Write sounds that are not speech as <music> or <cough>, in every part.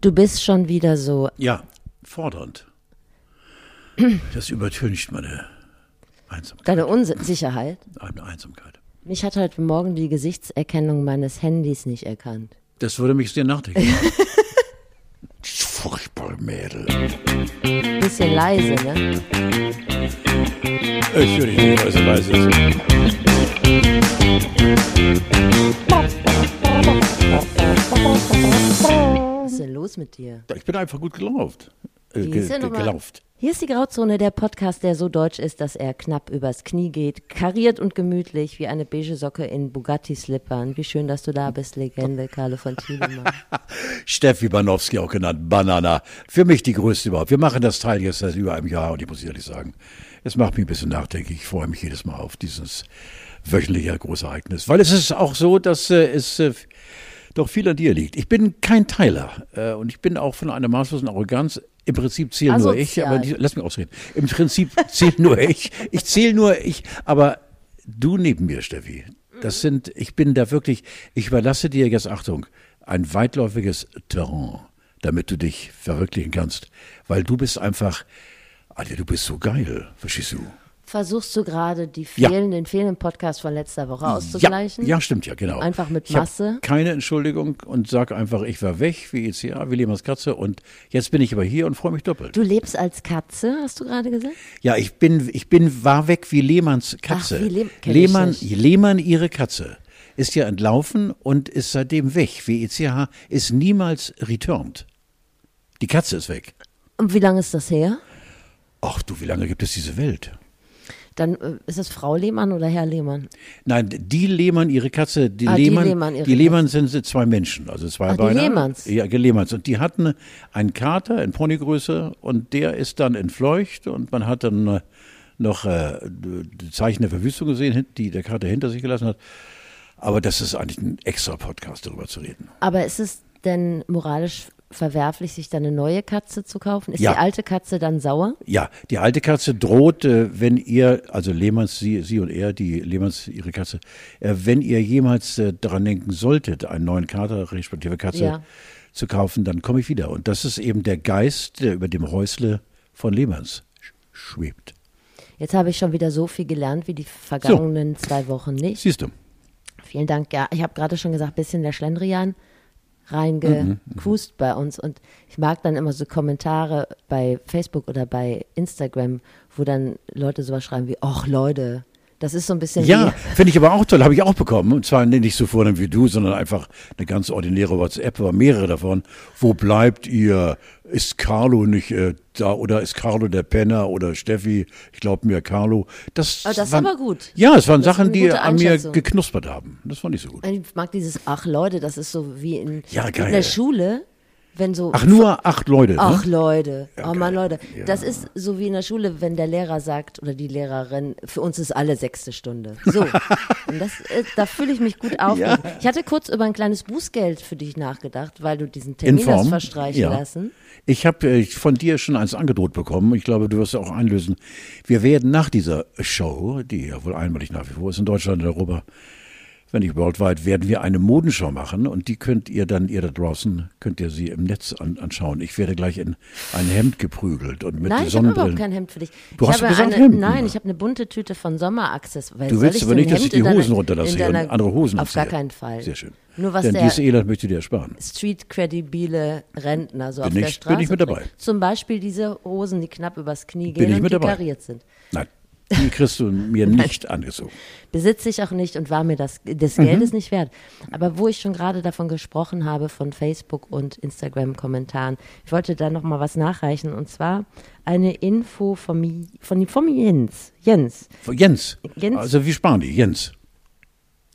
Du bist schon wieder so. Ja, fordernd. Das übertüncht meine Einsamkeit. Deine Unsicherheit. Eine Einsamkeit. Mich hat heute Morgen die Gesichtserkennung meines Handys nicht erkannt. Das würde mich sehr nachdenken. <laughs> Furchtbar Mädel. Bisschen leise, ne? Ich würde nicht leise, leise. Was ist denn los mit dir? Ich bin einfach gut gelauft. Äh, ge ge gelauft. Hier ist die Grauzone, der Podcast, der so deutsch ist, dass er knapp übers Knie geht, kariert und gemütlich wie eine beige Socke in Bugatti-Slippern. Wie schön, dass du da bist, Legende Carlo von Tiedemann. <laughs> Steffi Banowski auch genannt, Banana. Für mich die größte überhaupt. Wir machen das Teil jetzt seit über einem Jahr und ich muss ehrlich sagen, es macht mich ein bisschen nachdenklich. Ich freue mich jedes Mal auf dieses wöchentliche Großereignis. Weil es ist auch so, dass äh, es äh, doch viel an dir liegt. Ich bin kein Teiler äh, und ich bin auch von einer maßlosen Arroganz. Im Prinzip zähle nur ich, aber die, lass mich ausreden. Im Prinzip zähle nur ich. Ich zähle nur ich, aber du neben mir, Steffi. Das sind, ich bin da wirklich, ich überlasse dir jetzt Achtung, ein weitläufiges Terrain, damit du dich verwirklichen kannst, weil du bist einfach, Alter, du bist so geil, verstehst du? Versuchst du gerade die Ja. fehlenden, den fehlenden Podcast von letzter Woche Ja, auszugleichen? ja, stimmt ja, genau. Einfach mit Masse? Keine Entschuldigung und sag einfach, ich war weg, wie ECA, wie Lehmanns Katze und jetzt bin ich aber hier und freue mich doppelt. Du lebst als Katze, hast du gerade gesagt? Ja, ich bin, ich bin, war weg wie Lehmanns Katze. Ach, wie Lehm- Lehmann. Lehmann, ihre Katze, ist ja entlaufen und ist seitdem weg. Wie ECH ist niemals returned. Die Katze ist weg. Und wie lange ist das her? Ach du, wie lange gibt es diese Welt? Dann äh, ist es Frau Lehmann oder Herr Lehmann? Nein, die Lehmann, ihre Katze, die Ah, die Lehmann, Lehmann, ihre die Lehmann sind, zwei Menschen, also zwei Ach, die Beine. Lehmanns. Ja, die Lehmanns. Und die hatten einen Kater in Ponygröße und der ist dann entfleucht und man hat dann äh, noch äh, die Zeichen der Verwüstung gesehen, die der Kater hinter sich gelassen hat. Aber das ist eigentlich ein extra Podcast, darüber zu reden. Aber ist es denn moralisch verwerflich, sich dann eine neue Katze zu kaufen? Ist Ja. die alte Katze dann sauer? Ja, die alte Katze droht, wenn ihr, also Lehmanns, sie, sie und er, die Lehmanns, ihre Katze, äh, wenn ihr jemals äh, daran denken solltet, einen neuen Kater, respektive Katze Ja. zu kaufen, dann komme ich wieder. Und das ist eben der Geist, der über dem Häusle von Lehmanns sch- schwebt. Jetzt habe ich schon wieder so viel gelernt wie die vergangenen zwei Wochen nicht. Siehst du? Vielen Dank. Ja, ich habe gerade schon gesagt, bisschen der Schlendrian Mhm, reingekust bei uns. Und ich mag dann immer so Kommentare bei Facebook oder bei Instagram, wo dann Leute sowas schreiben wie, ach Leute, das ist so ein bisschen Ja, finde ich aber auch toll, habe ich auch bekommen. Und zwar nicht so vornehm wie du, sondern einfach eine ganz ordinäre WhatsApp, aber mehrere davon. Wo bleibt ihr? Ist Carlo nicht äh, da oder ist Carlo der Penner oder Steffi? Ich glaube mir Carlo. Das, Ah, das ist waren, aber gut. Ja, es waren Das ist Sachen, die an mir geknuspert haben. Das fand ich so gut. ich mag dieses, ach Leute, das ist so wie in, Ja, in der Schule, wenn so Ach, nur acht Leute. Ach ne? Leute, oh Mann. Leute, das ist so wie in der Schule, wenn der Lehrer sagt oder die Lehrerin, für uns ist alle sechste Stunde. So, <laughs> und das, äh, da fühle ich mich gut auf. Ja. Ich hatte kurz über ein kleines Bußgeld für dich nachgedacht, weil du diesen Termin In hast verstreichen ja. lassen. Ich habe äh, von dir schon eins angedroht bekommen. Ich glaube, du wirst es auch einlösen. Wir werden nach dieser Show, die ja wohl einmalig nach wie vor ist in Deutschland und Europa, wenn nicht worldwide, werden wir eine Modenschau machen und die könnt ihr dann, ihr da draußen, könnt ihr sie im Netz an, anschauen. Ich werde gleich in ein Hemd geprügelt und mit Nein, ich habe Sonnenbrillen. überhaupt kein Hemd für dich. Du ich hast gesagt eine, Hemden. Nein, ich habe eine bunte Tüte von Sommeraccess. Weil Du willst ich aber nicht, dass ich Hemd die in deiner- Hosen runterlasse und andere Hosen Auf gar keinen Fall. Sehr schön. Nur was Denn der dieses Elend möchte ich dir ersparen. street-kredibile Rentner so Bin auf der ich- Straße bin ich mit dabei. Zum Beispiel diese Hosen, die knapp übers Knie gehen ich und die dabei. kariert sind. Nein, die kriegst du mir <laughs> nicht angezogen. Besitze ich auch nicht und war mir das, des Mhm. Geldes nicht wert. Aber wo ich schon gerade davon gesprochen habe, von Facebook und Instagram-Kommentaren, ich wollte da noch mal was nachreichen und zwar eine Info von, von, von Jens. Jens. Jens. Jens? Also wie sparen die? Jens.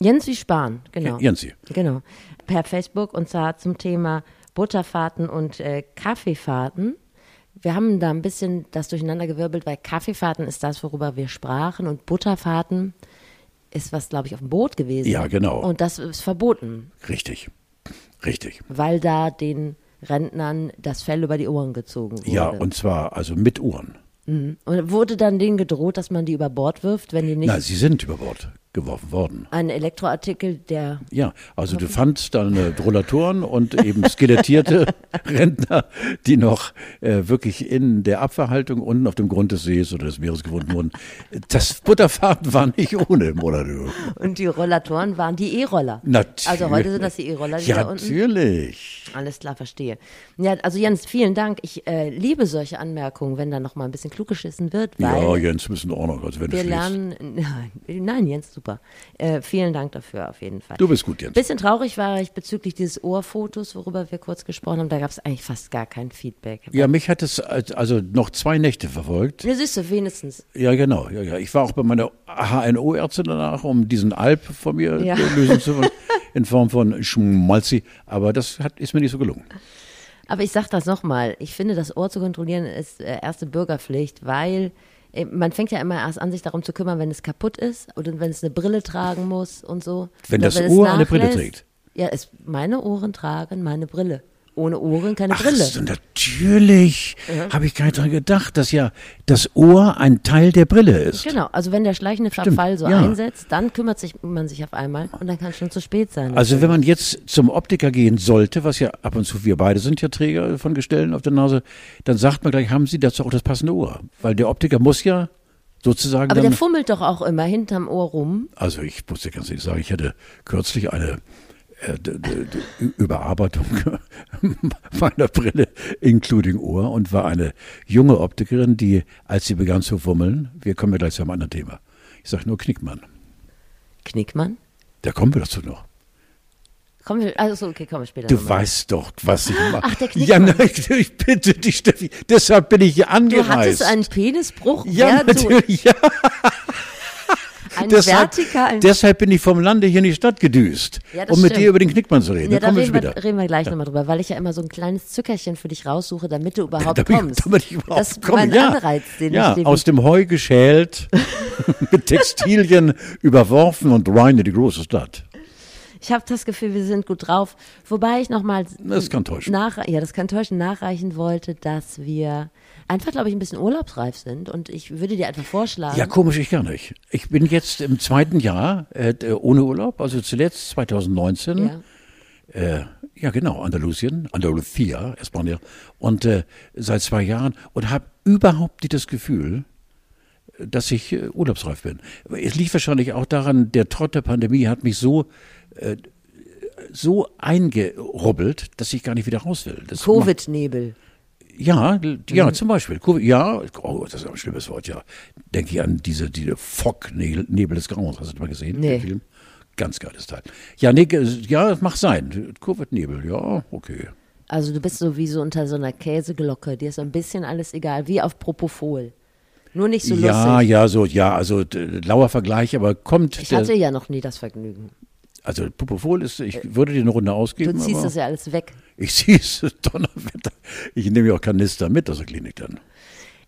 Jens wie Spahn, genau. Jensi. Genau. Per Facebook und zwar zum Thema Butterfahrten und äh, Kaffeefahrten. Wir haben da ein bisschen das durcheinandergewirbelt, weil Kaffeefahrten ist das, worüber wir sprachen und Butterfahrten ist was, glaube ich, auf dem Boot gewesen. Ja, genau. Und das ist verboten, Richtig. Richtig. weil da den Rentnern das Fell über die Ohren gezogen wurde. Ja, und zwar also mit Uhren. und wurde dann denen gedroht, dass man die über Bord wirft, wenn die nicht. Na, sie sind über Bord geworfen worden. Ein Elektroartikel, der. Ja, also du fandst dann äh, Rollatoren und eben skelettierte <laughs> Rentner, die noch äh, wirklich in der Abwehrhaltung unten auf dem Grund des Sees oder des Meeres gefunden wurden. Das Butterfahren war nicht ohne Monado. Und die Rollatoren waren die E-Roller. Natürlich. Also heute sind das die E-Roller, die ja, da unten. natürlich. Alles klar, verstehe. Ja, also Jens, vielen Dank. Ich äh, liebe solche Anmerkungen, wenn da noch mal ein bisschen klug geschissen wird, Ja, Jens, müssen auch noch, also wenn wir lernen. Nein, <laughs> nein, Jens, super. Äh, vielen Dank dafür auf jeden Fall. Du bist gut, Jens. Bisschen traurig war ich bezüglich dieses Ohrfotos, worüber wir kurz gesprochen haben. Da gab es eigentlich fast gar kein Feedback. Ja, mich hat es als- also noch zwei Nächte verfolgt. Ja, siehst du, wenigstens. Ja, genau. Ja, ja. Ich war auch bei meiner HNO-Ärztin danach, um diesen Alp von mir Ja. <laughs> lösen zu wollen, in Form von Schmalzi. Aber das hat, ist mir nicht so gelungen. Aber ich sag das nochmal. Ich finde, das Ohr zu kontrollieren ist äh, erste Bürgerpflicht, weil man fängt ja immer erst an, sich darum zu kümmern, wenn es kaputt ist oder wenn es eine Brille tragen muss und so. Wenn Oder das es Ohr eine Brille trägt. Ja, es, meine Ohren tragen meine Brille. Ohne Ohren keine Ach Brille. so, natürlich. Habe ich gar nicht dran gedacht, dass ja das Ohr ein Teil der Brille ist. Genau, also wenn der schleichende Verfall so ja. einsetzt, dann kümmert sich man sich auf einmal und dann kann es schon zu spät sein. Also wenn man jetzt zum Optiker gehen sollte, was ja ab und zu, wir beide sind ja Träger von Gestellen auf der Nase, dann sagt man gleich, haben Sie dazu auch das passende Ohr? Weil der Optiker muss ja sozusagen Aber der fummelt doch auch immer hinterm Ohr rum. Also ich muss dir ganz ehrlich sagen, ich hatte kürzlich eine Überarbeitung <laughs> meiner Brille, including Ohr, und war eine junge Optikerin, die, als sie begann zu fummeln, wir kommen ja gleich zu einem anderen Thema. Ich sage nur Knickmann. Knickmann? Da kommen wir dazu noch. Kommen wir, also okay, kommen wir später. Du nochmal. weißt doch, was ich mache. Ach, der Ja, Knickmann. nein, ich bitte dich, Steffi. Deshalb bin ich hier Du angereist. hattest einen Penisbruch, ja, du natürlich. <laughs> Ja, einen deshalb, vertikalen. deshalb bin ich vom Lande hier in die Stadt gedüst, Ja, um mit stimmt. dir über den Knickmann zu reden. ja, da kommen wir reden wir, später. reden wir gleich nochmal drüber, weil ich ja immer so ein kleines Zückerchen für dich raussuche, damit du überhaupt damit, kommst. damit ich überhaupt das ist komme. mein ja. Anreiz, den ja, ich aus dem Heu geschält, <laughs> mit Textilien überworfen und rein in die große Stadt. Ich habe das Gefühl, wir sind gut drauf. Wobei ich nochmal Das kann täuschen. nach, ja, das kann täuschen, nachreichen wollte, dass wir einfach, glaube ich, ein bisschen urlaubsreif sind. Und ich würde dir einfach vorschlagen. Ja, komisch, ich gar nicht. Ich bin jetzt im zweiten Jahr äh, ohne Urlaub, also zuletzt 2019. ja. Äh, ja, genau, Andalusien, Andalusia, España. Und äh, seit zwei Jahren und habe überhaupt nicht das Gefühl, dass ich äh, urlaubsreif bin. Es liegt wahrscheinlich auch daran, der Trott der Pandemie hat mich so äh, so eingerubbelt, dass ich gar nicht wieder raus will. Covid-Nebel. Ja, ja, zum Beispiel. Ja, oh, das ist ein schlimmes Wort, ja. Denke ich an diese, diese Fog-Nebel des Grauens. Hast du das mal gesehen? Nee. Den Film? Ganz geiles Teil. Ja, nee, ja, das mag sein. Covid-Nebel, ja, okay. Also du bist so wie so unter so einer Käseglocke. Dir ist ein bisschen alles egal, wie auf Propofol. Nur nicht so ja, lustig. ja, so, ja, also lauer Vergleich, aber kommt Ich hatte ja noch nie das Vergnügen. Also Propofol ist, ich würde dir eine Runde Du ausgeben, ziehst aber das ja alles weg. ich <laughs> ziehe es, Donnerwetter. Ich nehme ja auch Kanister mit aus der Klinik dann.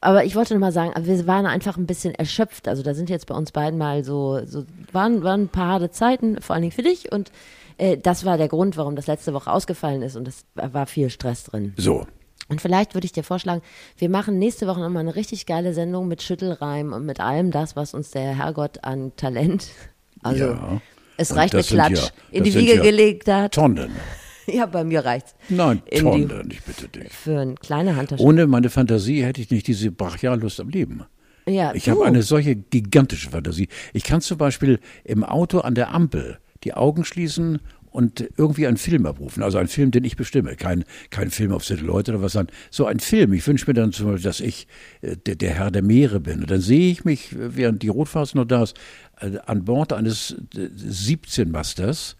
Aber ich wollte noch mal sagen, wir waren einfach ein bisschen erschöpft. Also da sind jetzt bei uns beiden mal so, so waren, waren ein paar harte Zeiten, vor allen Dingen für dich. Und äh, das war der Grund, warum das letzte Woche ausgefallen ist. Und es war viel Stress drin. So, Und vielleicht würde ich dir vorschlagen, wir machen nächste Woche nochmal eine richtig geile Sendung mit Schüttelreim und mit allem das, was uns der Herrgott an Talent, <laughs> also ja. Es Und reicht sind Klatsch, ja- in die Wiege ja gelegt hat. Tonnen. <laughs> Ja, bei mir reicht's. Nein, In die- Tonnen, ich bitte dich. Für eine kleine Handtasche. Ohne meine Fantasie hätte ich nicht diese Brachiallust am Leben. ja, Ich habe eine solche gigantische Fantasie. Ich kann zum Beispiel im Auto an der Ampel die Augen schließen und irgendwie einen Film abrufen. Also einen Film, den ich bestimme. Kein, kein Film auf Leute oder was dann. So ein Film. Ich wünsche mir dann zum Beispiel, dass ich äh, der, der Herr der Meere bin. Und dann sehe ich mich, während die Rotphase noch da ist, äh, an Bord eines äh, 17-Masters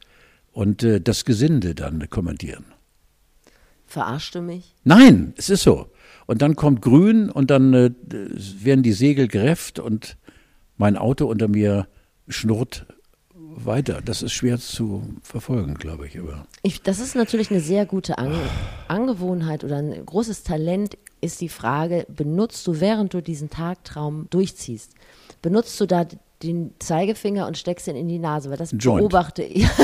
und äh, das Gesinde dann kommandieren. Verarschst du mich? Nein, es ist so. Und dann kommt grün und dann äh, werden die Segel gerefft und mein Auto unter mir schnurrt weiter. Das ist schwer zu verfolgen, glaube ich. Aber Ich, das ist natürlich eine sehr gute An Angewohnheit oder ein großes Talent ist die Frage, benutzt du, während du diesen Tagtraum durchziehst, benutzt du da den Zeigefinger und steckst ihn in die Nase? Weil das Joint. beobachte ich. <laughs>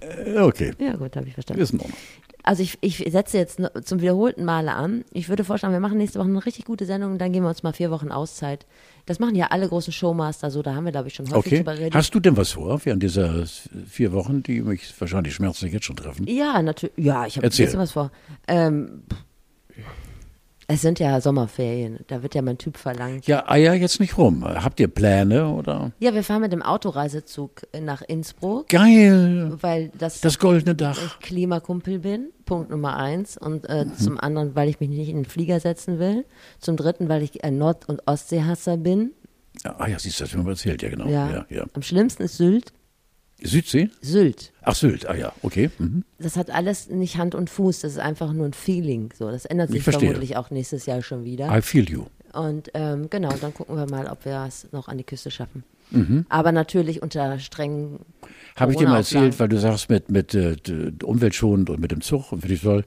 äh, okay, Ja gut, habe ich verstanden. ist in Ordnung. Also ich, ich setze jetzt zum wiederholten Male an. Ich würde vorschlagen, wir machen nächste Woche eine richtig gute Sendung und dann geben wir uns mal vier Wochen Auszeit. Das machen ja alle großen Showmaster so, da haben wir, glaube ich, schon häufig Okay. drüber geredet. Hast du denn was vor während dieser vier Wochen, die mich wahrscheinlich schmerzlich jetzt schon treffen? Ja, natürlich. Ja, ich habe ein bisschen was vor. Ähm, es sind ja Sommerferien, da wird ja mein Typ verlangt. Ja, Eier jetzt nicht rum. Habt ihr Pläne oder? Ja, wir fahren mit dem Autoreisezug nach Innsbruck, Geil. weil das, Das goldene Dach. ich Klimakumpel bin, Punkt Nummer eins. Und äh, Mhm. zum anderen, weil ich mich nicht in den Flieger setzen will. Zum dritten, weil ich ein Nord- und Ostseehasser bin. Ah ja, siehst du, das hast du mir erzählt, ja genau. Ja. Ja, ja. Am schlimmsten ist Sylt. Südsee? Sylt. Ach, Sylt, ah ja, okay. Mhm. Das hat alles nicht Hand und Fuß, das ist einfach nur ein Feeling. So, das ändert sich vermutlich auch nächstes Jahr schon wieder. I feel you. Und ähm, genau, dann gucken wir mal, ob wir es noch an die Küste schaffen. Mhm. Aber natürlich unter strengen. Habe ich dir mal erzählt, weil du sagst, mit, mit äh, umweltschonend und mit dem Zug und finde ich toll.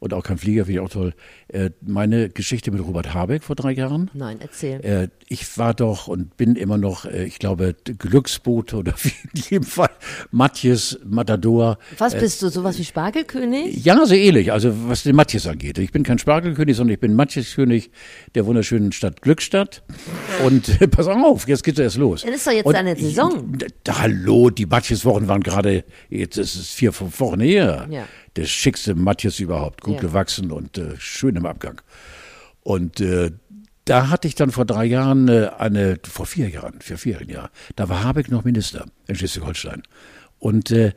Und auch kein Flieger, finde ich auch toll. Äh, meine Geschichte mit Robert Habeck vor drei Jahren. Nein, erzähl. Äh, ich war doch und bin immer noch, äh, ich glaube, Glücksbote oder <laughs> wie in jedem Fall Matthias Matador. Was bist du, sowas wie Spargelkönig? Ja, so ähnlich, also was den Matthias angeht. Ich bin kein Spargelkönig, sondern ich bin Matthias-König der wunderschönen Stadt Glückstadt. Und äh, pass auf, jetzt geht's erst los. Das ist doch jetzt Und deine Saison. Ich, hallo, die Matthias-Wochen waren gerade, jetzt ist es vier, fünf Wochen her. Ja. Der schickste Matthias überhaupt, gut Ja. gewachsen und äh, schön im Abgang. Und äh, da hatte ich dann vor drei Jahren äh, eine, vor vier Jahren, vor vier Jahren, ja, da war Habeck noch Minister in Schleswig-Holstein. Und äh,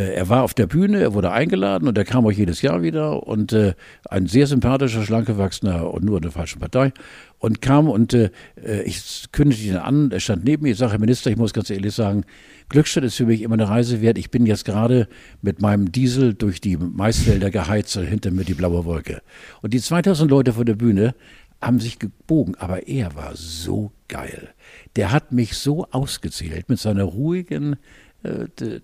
er war auf der Bühne, er wurde eingeladen und er kam auch jedes Jahr wieder und äh, ein sehr sympathischer, schlank gewachsener und nur in der falschen Partei und kam und äh, äh, ich kündigte ihn an, er stand neben mir, ich sage, Herr Minister, ich muss ganz ehrlich sagen, Glückstadt ist für mich immer eine Reise wert. Ich bin jetzt gerade mit meinem Diesel durch die Maisfelder geheizt und hinter mir die blaue Wolke. Und die 2000 Leute vor der Bühne haben sich gebogen, aber er war so geil. Der hat mich so ausgezählt mit seiner ruhigen äh,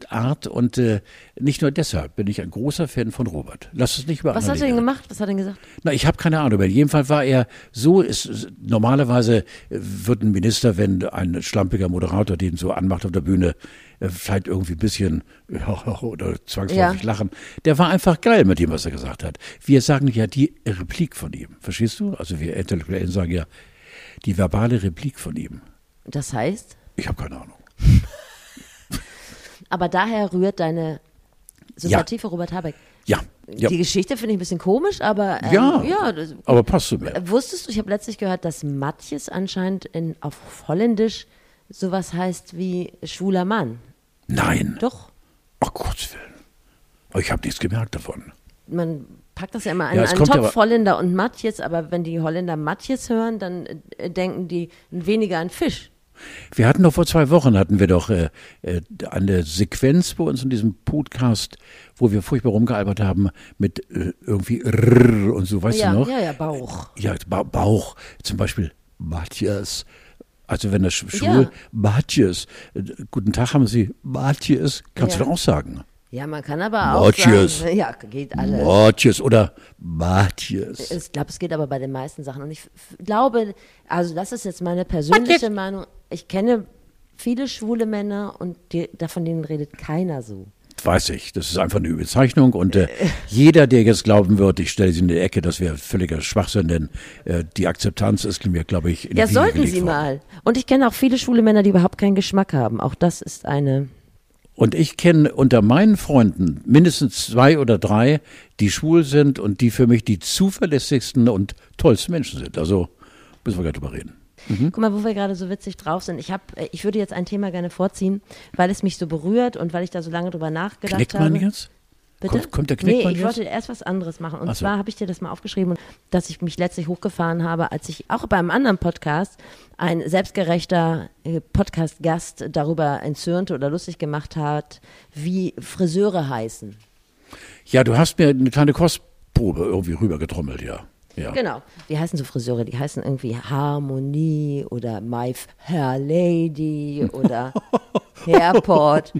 Art und äh, nicht nur deshalb bin ich ein großer Fan von Robert. Lass es nicht über Was hat er denn gemacht? Was hat er denn gesagt? Na, ich habe keine Ahnung. aber In jedem Fall war er so, ist, normalerweise äh, wird ein Minister, wenn ein schlampiger Moderator den so anmacht auf der Bühne, äh, vielleicht irgendwie ein bisschen <laughs> oder zwangsläufig Ja. lachen. Der war einfach geil mit dem, was er gesagt hat. Wir sagen ja die Replik von ihm. Verstehst du? Also wir Intellektuellen sagen ja die verbale Replik von ihm. Das heißt, Ich habe keine Ahnung. <laughs> aber daher rührt deine Sympathie für Robert Habeck. Ja, ja, Die Geschichte finde ich ein bisschen komisch, aber ähm, Ja. ja das, aber passt zu mir. Wusstest du, ich habe letztlich gehört, dass Matjes anscheinend in, auf Holländisch sowas heißt wie schwuler Mann. Nein. Doch. Ach Gottes Willen. Ich habe nichts gemerkt davon. Man packt das ja immer an Ja, einen Topf aber- Holländer und Matjes, aber wenn die Holländer Matjes hören, dann äh, denken die weniger an Fisch. Wir hatten doch vor zwei Wochen hatten wir doch äh, äh, eine Sequenz bei uns in diesem Podcast, wo wir furchtbar rumgealbert haben mit äh, irgendwie Rrr und so, weißt ja, du noch? ja, ja, Bauch. Ja, ba Bauch, zum Beispiel Matthias. Also wenn das sch- schwul, Ja. Matthias. Äh, Guten Tag haben Sie, Matthias. Kannst Ja. du doch auch sagen. Ja, man kann aber auch Matjes. sagen, ja, geht alles. Matthias oder Matthias. Ich glaube, es geht aber bei den meisten Sachen. Und ich glaube, also das ist jetzt meine persönliche Meinung. Ich kenne viele schwule Männer und die, davon denen redet keiner so. Weiß ich, das ist einfach eine Überzeichnung und äh, jeder, der jetzt glauben wird, ich stelle sie in die Ecke, das wäre völliger Schwachsinn, denn äh, die Akzeptanz ist mir, glaube ich, in Ja, sollten sie worden. mal. Und ich kenne auch viele schwule Männer, die überhaupt keinen Geschmack haben. Auch das ist eine. Und ich kenne unter meinen Freunden mindestens zwei oder drei, die schwul sind und die für mich die zuverlässigsten und tollsten Menschen sind. Also müssen wir gar nicht drüber reden. Guck mal, wo wir gerade so witzig drauf sind. Ich, hab, äh, ich würde jetzt ein Thema gerne vorziehen, weil es mich so berührt und weil ich da so lange drüber nachgedacht Knickmann habe. jetzt? Bitte? Kommt- kommt der Knickmann Nee, ich jetzt? wollte erst was anderes machen. Und so. zwar habe ich dir das mal aufgeschrieben, dass ich mich letztlich hochgefahren habe, als ich auch bei einem anderen Podcast ein selbstgerechter äh, Podcast-Gast darüber entzürnte oder lustig gemacht hat, wie Friseure heißen. Ja, du hast mir eine kleine Kostprobe irgendwie rübergetrommelt, ja. ja. Genau. Wie heißen so Friseure? Die heißen irgendwie Harmonie oder My Hair Lady oder <laughs> Hairport.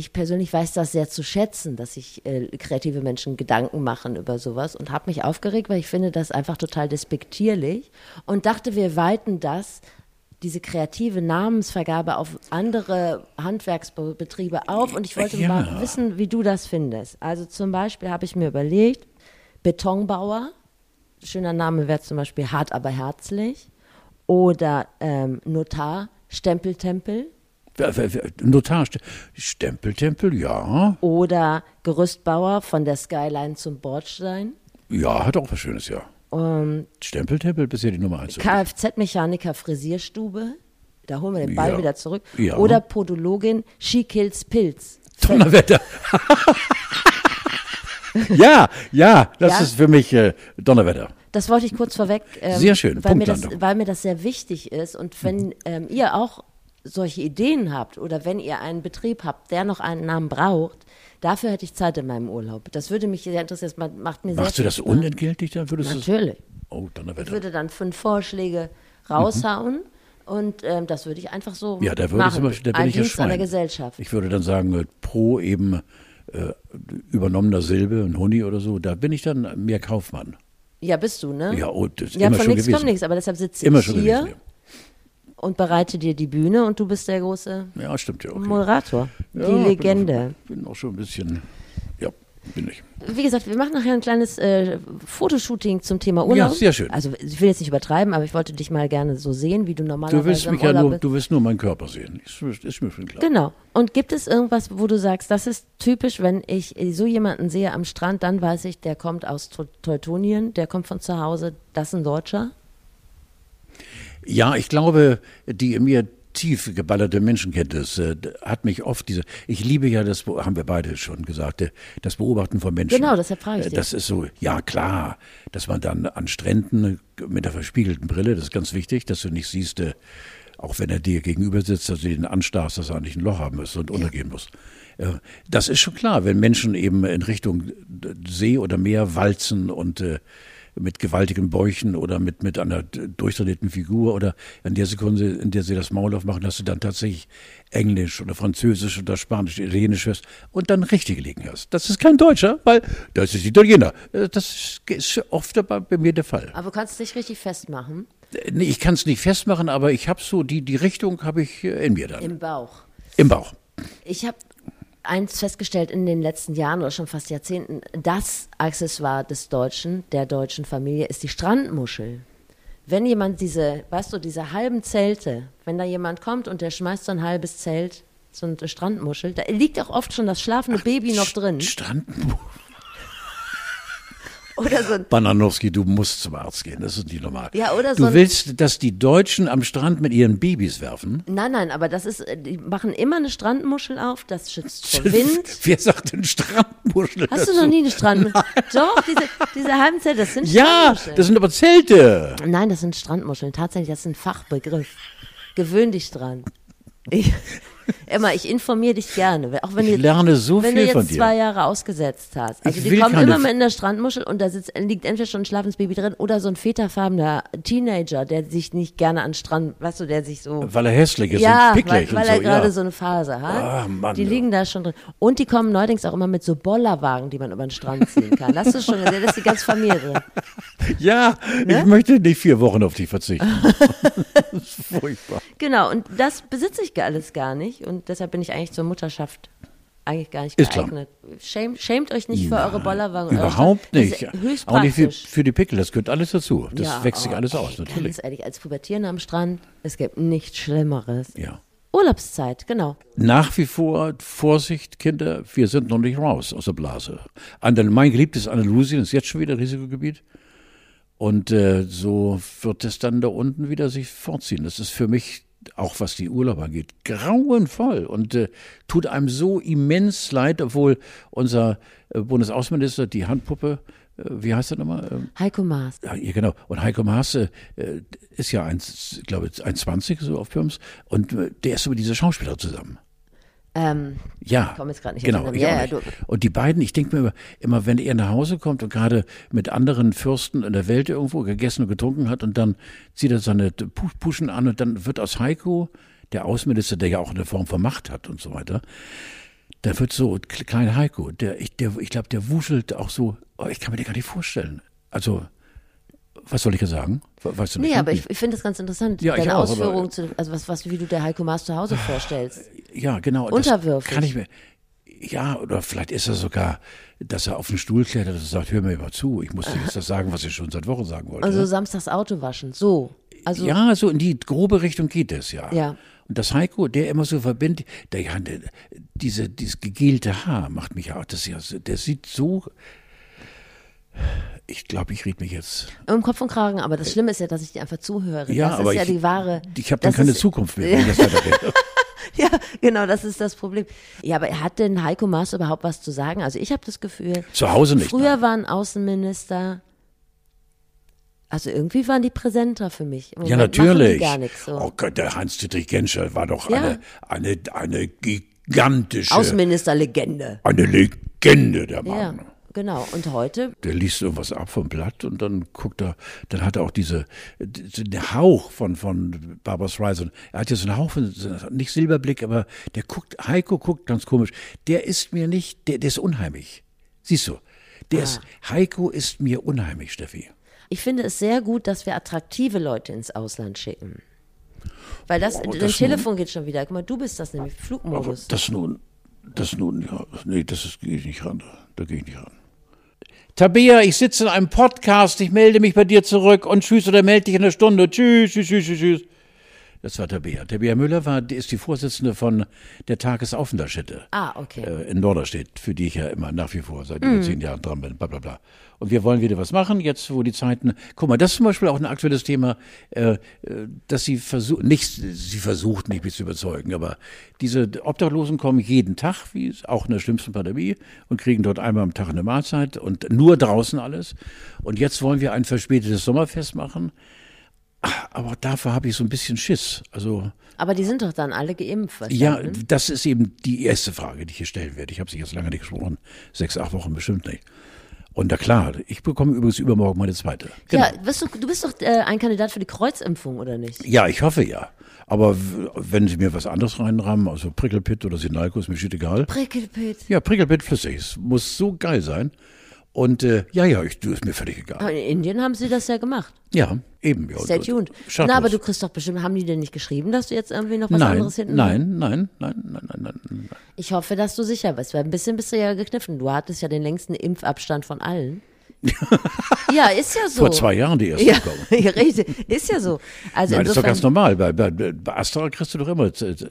Ich persönlich weiß das sehr zu schätzen, dass sich äh, kreative Menschen Gedanken machen über sowas und habe mich aufgeregt, weil ich finde das einfach total despektierlich und dachte, wir weiten das diese kreative Namensvergabe auf andere Handwerksbetriebe auf und ich wollte Ja. mal wissen, wie du das findest. Also zum Beispiel habe ich mir überlegt, Betonbauer, schöner Name wäre zum Beispiel hart aber herzlich oder ähm, Notar, Stempeltempel Notar, St- Stempeltempel, ja. oder Gerüstbauer von der Skyline zum Bordstein, Ja, hat auch was Schönes, ja. ähm, Stempeltempel bisher die Nummer eins. Kfz-Mechaniker Frisierstube, da holen wir den Ball Ja. wieder zurück, Ja. oder Podologin Skikills Pilz. Donnerwetter. <laughs> ja, ja, das Ja? ist für mich äh, Donnerwetter. Das wollte ich kurz vorweg, ähm, Sehr schön, weil, mir das, weil mir das sehr wichtig ist. Und wenn ähm, ihr auch solche Ideen habt oder wenn ihr einen Betrieb habt, der noch einen Namen braucht, dafür hätte ich Zeit in meinem Urlaub. Das würde mich sehr interessieren. Das macht mir Machst du sehr das viel Spaß. unentgeltlich dann? Würdest du Natürlich. Oh, Ich Donnerwetter. würde dann fünf Vorschläge raushauen und ähm, das würde ich einfach so Ja, da würde machen. zum Beispiel, da bin Ein ich ja Dienst an der Schwein. Gesellschaft. Ich würde dann sagen, äh, pro eben äh, übernommener Silbe, ein Huni oder so, da bin ich dann mehr Kaufmann. Ja, bist du, ne? Ja, und das ist ja immer von nichts gewesen. kommt nichts, aber deshalb sitze Immer ich hier gewesen. Und bereite dir die Bühne und du bist der große Ja, stimmt ja. Okay. Moderator, Ja, die Legende. Bin, bin auch schon ein bisschen, ja, bin ich. Wie gesagt, wir machen nachher ein kleines äh, Fotoshooting zum Thema Urlaub. Ja, sehr schön. Also ich will jetzt nicht übertreiben, aber ich wollte dich mal gerne so sehen, wie du normalerweise Du willst mich ja nur, bist. du willst nur meinen Körper sehen. Ist, mir- ist mir schon klar. Genau. Und gibt es irgendwas, wo du sagst, das ist typisch, wenn ich so jemanden sehe am Strand, dann weiß ich, der kommt aus Teu- Teutonien, der kommt von zu Hause, das ist ein Deutscher? Ja, ich glaube, die in mir tief geballerte Menschenkenntnis äh, hat mich oft diese. Ich liebe ja das, Be- haben wir beide schon gesagt, äh, das Beobachten von Menschen. Genau, deshalb frage ich Äh, dich. Das ist so, ja klar, dass man dann an Stränden mit der verspiegelten Brille, das ist ganz wichtig, dass du nicht siehst, äh, auch wenn er dir gegenüber sitzt, dass du ihn anstarrst, dass er eigentlich ein Loch haben muss und untergehen muss. Äh, Das ist schon klar, wenn Menschen eben in Richtung See oder Meer walzen und äh, mit gewaltigen Bäuchen oder mit, mit einer durchtrainierten Figur oder in der Sekunde, in der sie das Maul aufmachen, dass du dann tatsächlich Englisch oder Französisch oder Spanisch, Italienisch hörst und dann richtig gelegen hast. Das ist kein Deutscher, weil das ist Italiener. Äh, Das ist oft bei mir der Fall. Aber du kannst dich richtig festmachen Äh, Nee, ich kann es nicht festmachen, aber ich habe so, die, die Richtung habe ich äh, in mir dann. im Bauch. Im Bauch. Ich habe eins festgestellt in den letzten Jahren oder schon fast Jahrzehnten, das Accessoire des Deutschen, der deutschen Familie, ist die Strandmuschel. Wenn jemand diese, weißt du, diese halben Zelte, wenn da jemand kommt und der schmeißt so ein halbes Zelt, so eine Strandmuschel, da liegt auch oft schon das schlafende Baby noch drin. Strand. Oder so Bananowski, du musst zum Arzt gehen, das ist nicht normal. Ja, oder du so ein- willst, dass die Deutschen am Strand mit ihren Babys werfen? Nein, nein, aber das ist, äh, die machen immer eine Strandmuschel auf, das schützt vor <laughs> Wind. Wer sagt denn Strandmuschel? Hast du dazu? noch nie eine Strandmuschel? Doch, diese, diese halben Zelte, das sind Ja, Strandmuscheln. das sind aber Zelte. Nein, das sind Strandmuscheln. Tatsächlich, das ist ein Fachbegriff. Gewöhn dich dran. Ich, Emma, ich informiere dich gerne. Auch wenn Ich du, lerne so wenn viel du von jetzt dir. zwei Jahre ausgesetzt hast. Also Ich die kommen immer mit in der Strandmuschel und da sitzt, liegt entweder schon ein schlafendes Baby drin oder so ein väterfarbener Teenager, der sich nicht gerne an Strand, weißt du, der sich so Weil er hässlich ist ja, und picklig weil, weil und er so. gerade ja. so eine Phase hat. Ah, Mann, die du. liegen da schon drin. Und die kommen neuerdings auch immer mit so Bollerwagen, die man über den Strand ziehen kann. Das ist schon, da ist die ganze Familie. <laughs> ja, Ne? ich möchte nicht vier Wochen auf dich verzichten. <laughs> das ist furchtbar. Genau, und das besitze ich alles gar nicht. Und deshalb bin ich eigentlich zur Mutterschaft eigentlich gar nicht Ist geeignet. Schämt, schämt euch nicht für eure Bollerwagen. eure Überhaupt Strand- nicht. Auch nicht für, für die Pickel, das gehört alles dazu. Das Ja, wächst sich aber alles ey, aus, natürlich. Ganz ehrlich, als Pubertierender am Strand, es gibt nichts Schlimmeres. Ja. Urlaubszeit, genau. Nach wie vor Vorsicht, Kinder, wir sind noch nicht raus aus der Blase. Andal- Mein geliebtes Andalusien ist jetzt schon wieder Risikogebiet. Und äh, so wird es dann da unten wieder sich fortziehen. Das ist für mich, auch was die Urlauber angeht, grauenvoll und äh, tut einem so immens leid, obwohl unser äh, Bundesaußenminister, die Handpuppe, äh, wie heißt er nochmal? Ähm, Heiko Maas. ja, genau. Und Heiko Maas äh, ist ja, ein, glaube ich, 1,20 so auf Pirms. Und äh, der ist über diese Schauspieler zusammen. Ähm, Ja, Ich komme jetzt gerade nicht genau. Ja, ja, und die beiden, ich denke mir immer, immer, wenn er nach Hause kommt und gerade mit anderen Fürsten in der Welt irgendwo gegessen und getrunken hat und dann zieht er seine Pu- Puschen an und dann wird aus Heiko, der Außenminister, der ja auch eine Form von Macht hat und so weiter, da wird so kle- klein Heiko, der, ich, der, ich glaube, der wuschelt auch so, oh, ich kann mir den gar nicht vorstellen. Also, Was soll ich jetzt sagen? We- Weißt du nicht? Nee, ne? aber ich, ich finde das ganz interessant, Ja, deine auch, Ausführungen zu, also was, was, wie du der Heiko Maas zu Hause vorstellst. Ja, genau. Unterwürfig. Kann ich mir. Ja, oder vielleicht ist er sogar, dass er auf den Stuhl klettert und sagt, hör mir mal zu, ich muss dir jetzt das sagen, was ich schon seit Wochen sagen wollte. Also samstags Auto waschen, so. Also, ja, so in die grobe Richtung geht es, ja. Ja. Und das Heiko, der immer so verbindet, der, der, diese, dieses gegelte Haar macht mich auch, das der sieht so, ich glaube, ich rede mich jetzt. um Kopf und Kragen, aber das Schlimme ist ja, dass ich dir einfach zuhöre. Ja, das aber ist ja ich, die wahre. ich habe dann keine ist- Zukunft mehr, <laughs> wenn das weitergeht. Ja, genau, das ist das Problem. Ja, aber hat denn Heiko Maas überhaupt was zu sagen? Also ich habe das Gefühl, Zu Hause nicht. früher nein. waren Außenminister, also irgendwie waren die präsenter für mich. Im Ja, natürlich. Gar nichts so. Oh Gott, der Hans-Dietrich Genscher war doch Ja. eine, eine, eine gigantische, Außenministerlegende. eine Legende, der Ja, Mann. Genau. Und heute, Der liest irgendwas ab vom Blatt und dann guckt er, dann hat er auch diese, den Hauch von, von Barbara Streisand. Er hat ja so einen Hauch von, nicht Silberblick, aber der guckt, Heiko guckt ganz komisch. Der ist mir nicht, der, der ist unheimlich. Siehst du? Der ist, Heiko ist mir unheimlich, Steffi. ich finde es sehr gut, dass wir attraktive Leute ins Ausland schicken. Weil das, Oh, das Telefon geht schon wieder. Guck mal, du bist das nämlich, Flugmodus. das nun, das nun, ja, nee, das ist, gehe ich nicht ran. Da gehe ich nicht ran. Tabea, ich sitze in einem Podcast, ich melde mich bei dir zurück und tschüss oder melde dich in einer Stunde. Tschüss, tschüss, tschüss, tschüss, tschüss. Das war Tabea. Tabea Müller war, die ist die Vorsitzende von der Tagesaufenthaltsstätte ah, okay. äh, in Norderstedt, für die ich ja immer nach wie vor seit über zehn Jahren dran bin, bla bla bla. Und wir wollen wieder was machen, jetzt wo die Zeiten. Guck mal, das ist zum Beispiel auch ein aktuelles Thema, äh, äh, dass sie versucht, nicht, sie versucht nicht mich zu überzeugen, aber diese Obdachlosen kommen jeden Tag, wie es auch in der schlimmsten Pandemie, und kriegen dort einmal am Tag eine Mahlzeit und nur draußen alles. Und jetzt wollen wir ein verspätetes Sommerfest machen. Aber dafür habe ich so ein bisschen Schiss. Also Aber die sind doch dann alle geimpft. ja, verstanden? das ist eben die erste Frage, die ich hier stellen werde. Ich habe sie jetzt lange nicht gesprochen. Sechs, acht Wochen bestimmt nicht. Und na klar, ich bekomme übrigens übermorgen meine zweite. Genau. Ja, bist du, du bist doch äh, ein Kandidat für die Kreuzimpfung, oder nicht? Ja, ich hoffe ja. Aber wenn Sie mir was anderes reinrahmen, also Prickelpit oder Sinalco, ist mir shit egal. Prickelpit. Ja, Prickelpit flüssig. Es muss so geil sein. Und äh, ja, ja, ich, du ist mir völlig egal. Aber in Indien haben sie das ja gemacht. Ja, eben. Ja, Stay tuned. Na, aber du kriegst doch bestimmt, haben die denn nicht geschrieben, dass du jetzt irgendwie noch was nein, anderes hinten nein, nein, nein, nein, nein, nein, nein. Ich hoffe, dass du sicher bist, weil ein bisschen bist du ja gekniffen. Du hattest ja den längsten Impfabstand von allen. <laughs> ja, ist ja so. Vor zwei Jahren die erste Ja, bekommen. <laughs> ja, richtig. Ist ja so. Also Nein, das ist doch ganz normal. Bei, bei, bei Astra kriegst du doch immer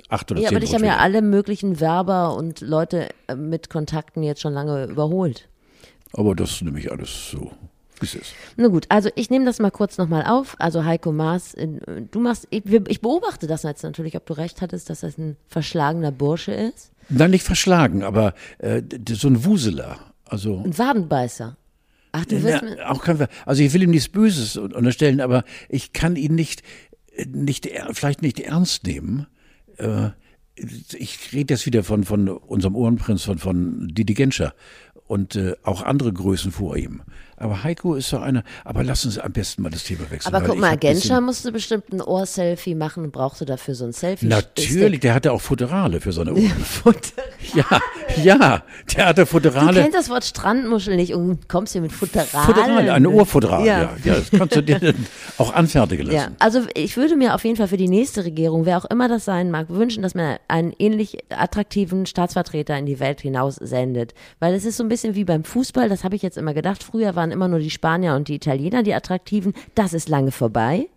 acht oder ja, zehn aber dich haben ja Rotwürste. alle möglichen Werber und Leute äh, mit Kontakten jetzt schon lange überholt. Aber das ist nämlich alles so, wie es ist. Na gut, also ich nehme das mal kurz nochmal auf. Also Heiko Maas, du machst, ich, ich beobachte das jetzt natürlich, ob du recht hattest, dass das ein verschlagener Bursche ist. Nein, nicht verschlagen, aber äh, so ein Wuseler. Also Ein Wadenbeißer. Ach, du wirst ja, auch können wir, also ich will ihm nichts Böses un- unterstellen, aber ich kann ihn nicht, äh, nicht vielleicht nicht ernst nehmen. Äh, ich rede jetzt wieder von, von unserem Ohrenprinz, von, von Didi Genscher und äh, auch andere Größen vor ihm. Aber Heiko ist so einer, aber lassen Sie am besten mal das Thema wechseln. aber guck mal, Genscher musste bestimmt ein Ohrselfie machen und brauchte dafür so ein Selfie. Natürlich, der hatte auch Futterale für seine Ohren. <laughs> Futter. Ja, ja, der hatte Du Futterale. kennst das Wort Strandmuschel nicht und kommst hier mit Futteralen. Futterale, eine Ohrfutterale, Ja. ja. ja. das kannst du dir <laughs> dann auch anfertigen lassen. Ja, also ich würde mir auf jeden Fall für die nächste Regierung, wer auch immer das sein mag, wünschen, dass man einen ähnlich attraktiven Staatsvertreter in die Welt hinaus sendet. Weil es ist so ein bisschen wie beim Fußball, das habe ich jetzt immer gedacht. Früher waren immer nur die Spanier und die Italiener die attraktiven. Das ist lange vorbei.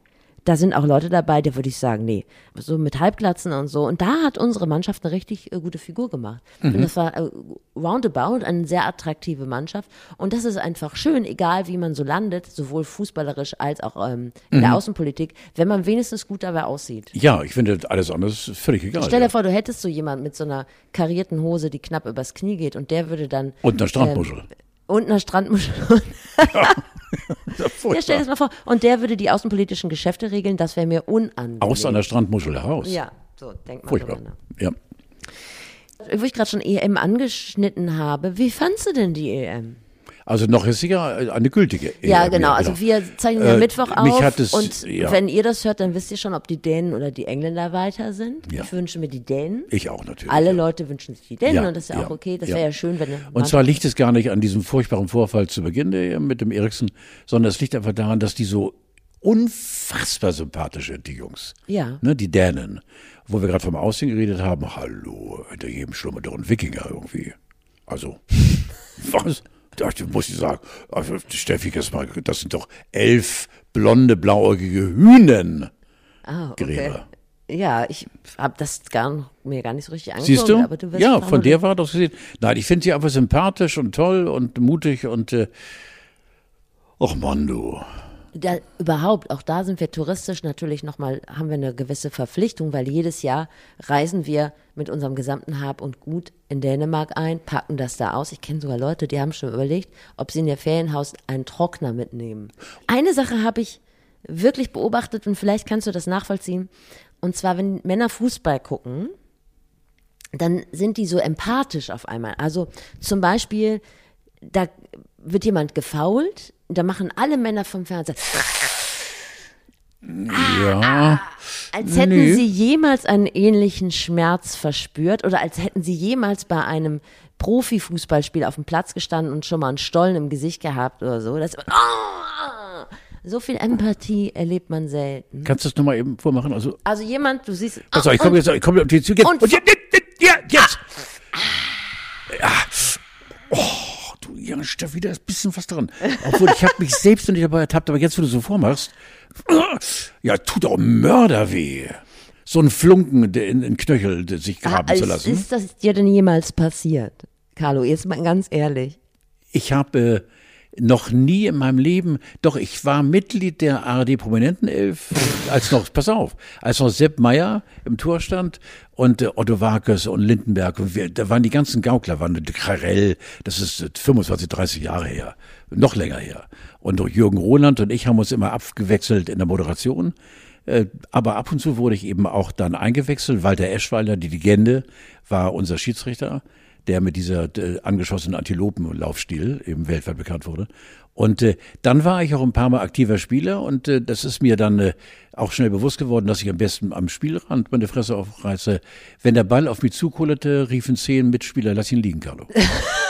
Da sind auch Leute dabei, da würde ich sagen, nee, so mit Halbglatzen und so. Und da hat unsere Mannschaft eine richtig äh, gute Figur gemacht. Und das war äh, roundabout eine sehr attraktive Mannschaft. Und das ist einfach schön, egal wie man so landet, sowohl fußballerisch als auch ähm, in der Außenpolitik, wenn man wenigstens gut dabei aussieht. Ja, ich finde alles andere ist völlig egal. Stell dir ja. vor, du hättest so jemand mit so einer karierten Hose, die knapp übers Knie geht und der würde dann. Und einer Strandmuschel. Ähm, und einer Strandmuschel. <laughs> Ja, ja, stell dir das mal vor. Und der würde die außenpolitischen Geschäfte regeln, das wäre mir unangenehm. Aus einer Strandmuschel heraus. Ja, so, denk mal Furchtbar. Ja. Wo ich gerade schon EM angeschnitten habe, wie fandst du denn die EM? Also noch ist sicher eine gültige. Ja, genau. Also wir zeichnen ja Äh, Mittwoch mich auf hat es- und ja. wenn ihr das hört, dann wisst ihr schon, ob die Dänen oder die Engländer weiter sind. Ja. Ich wünsche mir die Dänen. Ich auch natürlich. Alle ja. Leute wünschen sich die Dänen und das ist ja, auch okay. Das wäre ja schön, wenn Und zwar liegt es gar nicht an diesem furchtbaren Vorfall zu Beginn der, mit dem Eriksen, sondern es liegt einfach daran, dass die so unfassbar sympathisch sind, die Jungs. Ja. Ne, die Dänen. Wo wir gerade vom Aussehen geredet haben, hallo, hinter jedem schlummert doch ein Wikinger irgendwie. Also, <laughs> was? Da muss ich sagen, also Steffi, das, sind doch elf blonde, blauäugige Hühnen. ah, okay. Gräber. Ja, ich habe das gar, mir gar nicht so richtig angeguckt. Siehst du? Aber du ja, von der war das gesehen. Nein, ich finde sie einfach sympathisch und toll und mutig und äh, Och Mann, du. Da, überhaupt, auch da sind wir touristisch natürlich nochmal, haben wir eine gewisse Verpflichtung, weil jedes Jahr reisen wir mit unserem gesamten Hab und Gut in Dänemark ein, packen das da aus. Ich kenne sogar Leute, die haben schon überlegt, ob sie in ihr Ferienhaus einen Trockner mitnehmen. Eine Sache habe ich wirklich beobachtet und vielleicht kannst du das nachvollziehen. Und zwar, wenn Männer Fußball gucken, dann sind die so empathisch auf einmal. Also zum Beispiel, da wird jemand gefault, da machen alle Männer vom Fernseher, Ja. als hätten Nee. sie jemals einen ähnlichen Schmerz verspürt oder als hätten sie jemals bei einem Profifußballspiel auf dem Platz gestanden und schon mal einen Stollen im Gesicht gehabt oder so. Das, Ah! so viel Empathie erlebt man selten. Kannst du das nochmal eben vormachen? Also, Also jemand, du siehst, also ich komme jetzt, ich komme auf die Züge. und- Und, jetzt, jetzt, jetzt, jetzt. Ja. Oh, ja, Steffi, da ist ein bisschen was dran. Obwohl, ich habe mich selbst noch nicht dabei ertappt, aber jetzt, wo du so vormachst, ja, tut auch Mörder weh. So ein Flunken in den Knöchel sich graben Ah, zu lassen. ist das dir denn jemals passiert? Carlo, jetzt mal ganz ehrlich. Ich habe äh, noch nie in meinem Leben, doch ich war Mitglied der ARD Prominentenelf, als noch, pass auf, als noch Sepp Meyer im Tor stand und äh, Otto Warkes und Lindenberg und wir, da waren die ganzen Gaukler, waren der Karel, das ist äh, 25, 30 Jahre her, noch länger her. Und Jürgen Roland und ich haben uns immer abgewechselt in der Moderation. Äh, Aber ab und zu wurde ich eben auch dann eingewechselt. Walter Eschweiler, die Legende, war unser Schiedsrichter, der mit dieser äh, angeschossenen Antilopenlaufstil eben weltweit bekannt wurde. Und äh, dann war ich auch ein paar Mal aktiver Spieler und äh, das ist mir dann äh, auch schnell bewusst geworden, dass ich am besten am Spielrand meine Fresse aufreiße. Wenn der Ball auf mich zukullerte, riefen zehn Mitspieler, lass ihn liegen, Carlo. <laughs>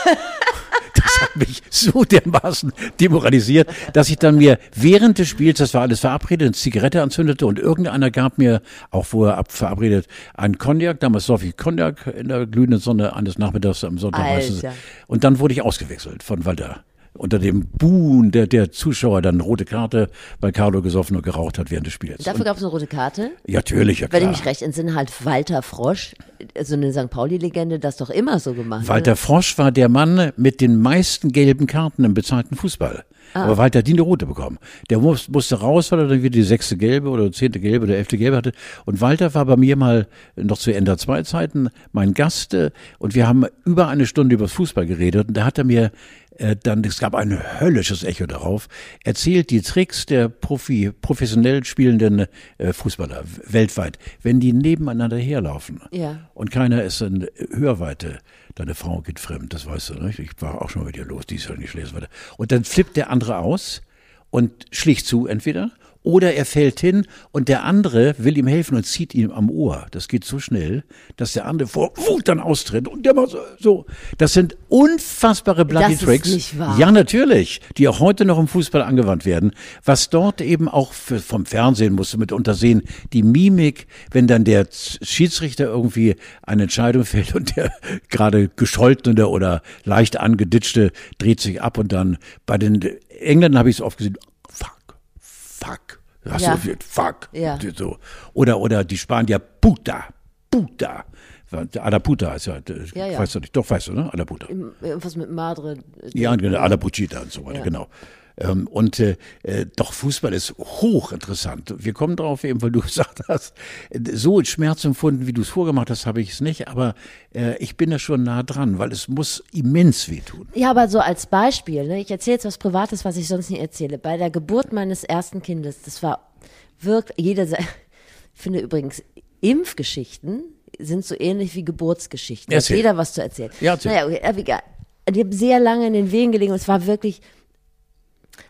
Hat mich <laughs> so dermaßen demoralisiert, dass ich dann mir während des Spiels, das war alles verabredet, eine Zigarette anzündete und irgendeiner gab mir, auch vorher ab verabredet, einen Cognac, damals sauf ich Cognac in der glühenden Sonne eines Nachmittags am Sonntag. Alter. Und dann wurde ich ausgewechselt von Walter. Unter dem Buhn der, der Zuschauer dann eine rote Karte, weil Carlo gesoffen und geraucht hat während des Spiels. Dafür gab es eine rote Karte. Ja, natürlich, ja Wenn ich klar. mich recht entsinne, hat Walter Frosch, so eine St. Pauli-Legende, das doch immer so gemacht. Walter Frosch war der Mann mit den meisten gelben Karten im bezahlten Fußball. Ah. Aber Walter hat die eine rote bekommen. Der muss, musste raus, weil er dann wieder die sechste gelbe oder zehnte gelbe oder elfte gelbe hatte. Und Walter war bei mir mal noch zu Ender 2 Zeiten mein Gast und wir haben über eine Stunde über Fußball geredet und da hat er mir äh, dann, es gab ein höllisches Echo darauf, erzählt die Tricks der Profi, professionell spielenden äh, Fußballer weltweit, wenn die nebeneinander herlaufen. Ja. Und keiner ist in Hörweite. Deine Frau geht fremd, das weißt du, nicht? Ich war auch schon mit dir los, die ist ja nicht lesen weiter. Und dann flippt der andere aus und schlicht zu entweder oder er fällt hin und der andere will ihm helfen und zieht ihm am Ohr. Das geht so schnell, dass der andere vor Wut dann austritt und der macht so- so. Das sind unfassbare Bloody Das ist Tricks. nicht wahr. Ja, natürlich, die auch heute noch im Fußball angewandt werden. Was dort eben auch für, vom Fernsehen musst du mitunter sehen, die Mimik, wenn dann der Schiedsrichter irgendwie eine Entscheidung <laughs> fällt und der gerade gescholtene oder leicht angeditschte dreht sich ab und dann bei den Engländern habe ich es oft gesehen, fuck, hast Ja. du viel, fuck, Ja. so. Oder, oder die Spanier, puta, puta. Adaputa ist ja, Ja, ja. weißt du nicht, doch weißt du, ne? Adaputa. Irgendwas mit Madre. Ja, genau, Alla Pucita und so weiter, Ja. genau. Ähm, und äh, äh, doch Fußball ist hochinteressant. Wir kommen drauf eben, weil du <laughs> gesagt hast, so schmerzempfunden, wie du es vorgemacht hast, habe ich es nicht, aber äh, ich bin da schon nah dran, weil es muss immens wehtun. Ja, aber so als Beispiel, ne? ich erzähle jetzt was Privates, was ich sonst nicht erzähle. Bei der Geburt meines ersten Kindes, das war wirklich, jeder, ich finde übrigens, Impfgeschichten sind so ähnlich wie Geburtsgeschichten. Da hat Erzähl. jeder was zu erzählen. Ja, erzähl. Naja, okay, egal. die haben sehr lange in den Wehen gelegen und es war wirklich,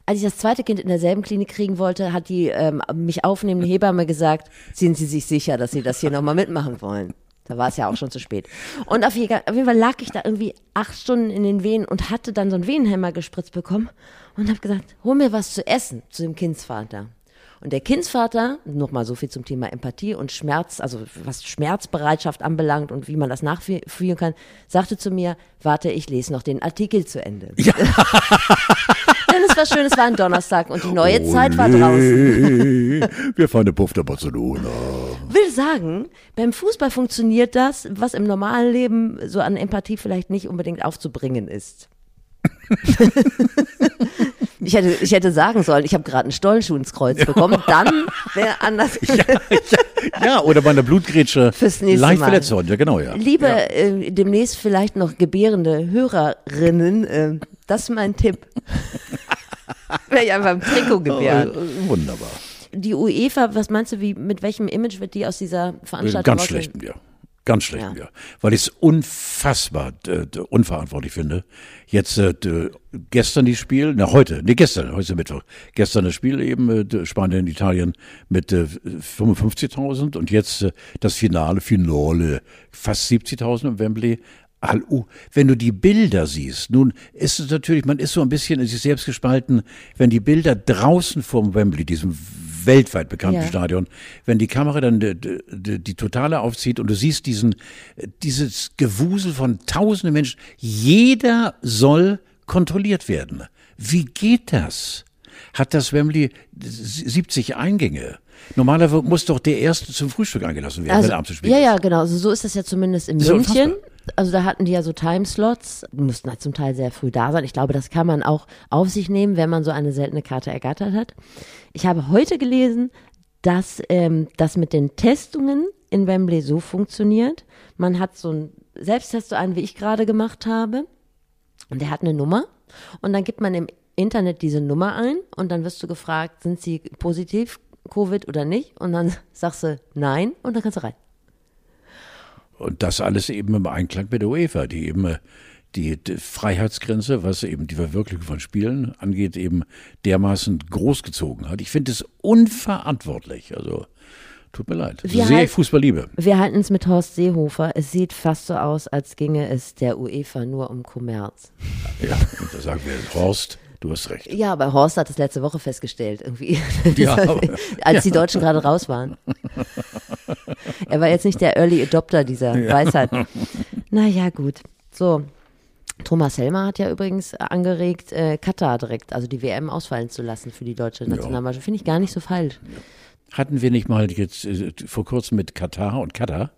als ich das zweite Kind in derselben Klinik kriegen wollte, hat die ähm, mich aufnehmende Hebamme gesagt, sind Sie sich sicher, dass Sie das hier nochmal mitmachen wollen? Da war es ja auch schon zu spät. Und auf jeden, Fall lag ich da irgendwie acht Stunden in den Wehen und hatte dann so einen Wehenhemmer gespritzt bekommen und habe gesagt, hol mir was zu essen zu dem Kindsvater. Und der Kindsvater, nochmal so viel zum Thema Empathie und Schmerz, also was Schmerzbereitschaft anbelangt und wie man das nachfühlen kann, sagte zu mir, warte, ich lese noch den Artikel zu Ende. Ja. <laughs> Es war schön, es war ein Donnerstag und die neue Olé, Zeit war draußen. Wir fahren eine Puff der Barcelona. Will sagen, beim Fußball funktioniert das, was im normalen Leben so an Empathie vielleicht nicht unbedingt aufzubringen ist. <laughs> Ich hätte, ich hätte sagen sollen, ich habe gerade einen Stollenschuh ins Kreuz bekommen, dann wäre anders. <laughs> ja, ja, ja, oder bei einer Blutgrätsche Fürs nächste leicht Mal. verletzt worden, ja genau, ja. Liebe ja. äh, demnächst vielleicht noch gebärende Hörerinnen, äh, das ist mein Tipp. Wäre ich einfach im Trikot. Oh, wunderbar. Die UEFA, was meinst du, wie, mit welchem Image wird die aus dieser Veranstaltung Ganz schlecht, ja. Ganz schlecht, ja. ja. Weil ich es unfassbar äh, unverantwortlich finde. Jetzt äh, gestern die Spiel, na heute, nee gestern, heute ist Mittwoch. Gestern das Spiel eben äh, Spanien, Italien mit äh, 55.000 und jetzt äh, das Finale, Finale, fast 70.000 im Wembley. Hallo, wenn du die Bilder siehst, nun ist es natürlich, man ist so ein bisschen in sich selbst gespalten, wenn die Bilder draußen vom Wembley, diesem weltweit bekannten ja. Stadion, wenn die Kamera dann die, die, die, totale aufzieht und du siehst diesen, dieses Gewusel von tausenden Menschen, jeder soll kontrolliert werden. Wie geht das? Hat das Wembley 70 Eingänge? Normalerweise muss doch der Erste zum Frühstück eingelassen werden, also, wenn er abends Ja, ja, genau. Also so ist das ja zumindest in München. Also da hatten die ja so Timeslots, mussten halt zum Teil sehr früh da sein. Ich glaube, das kann man auch auf sich nehmen, wenn man so eine seltene Karte ergattert hat. Ich habe heute gelesen, dass ähm, das mit den Testungen in Wembley so funktioniert. Man hat so einen Selbsttest, so einen, wie ich gerade gemacht habe. Und der hat eine Nummer. Und dann gibt man im Internet diese Nummer ein und dann wirst du gefragt, sind sie positiv Covid oder nicht? Und dann <laughs> sagst du nein und dann kannst du rein. Und das alles eben im Einklang mit der UEFA, die eben äh, die, Freiheitsgrenze, was eben die Verwirklichung von Spielen angeht, eben dermaßen großgezogen hat. Ich finde es unverantwortlich. Also tut mir leid. Wir Sehr halt, Fußball liebe. Wir halten es mit Horst Seehofer. Es sieht fast so aus, als ginge es der UEFA nur um Kommerz. Ja, und da sagen wir, Horst, Du hast recht. Ja, aber Horst hat es letzte Woche festgestellt, irgendwie. <laughs> Ja, aber, als ja. die Deutschen gerade raus waren. er war jetzt nicht der Early Adopter dieser ja. Weisheit. Naja, gut. So. Thomas Helmer hat ja übrigens angeregt, äh, Katar direkt, also die WM ausfallen zu lassen für die deutsche Nationalmannschaft. Finde ich gar nicht so falsch. Hatten wir nicht mal jetzt äh, vor kurzem mit Katar und Katar?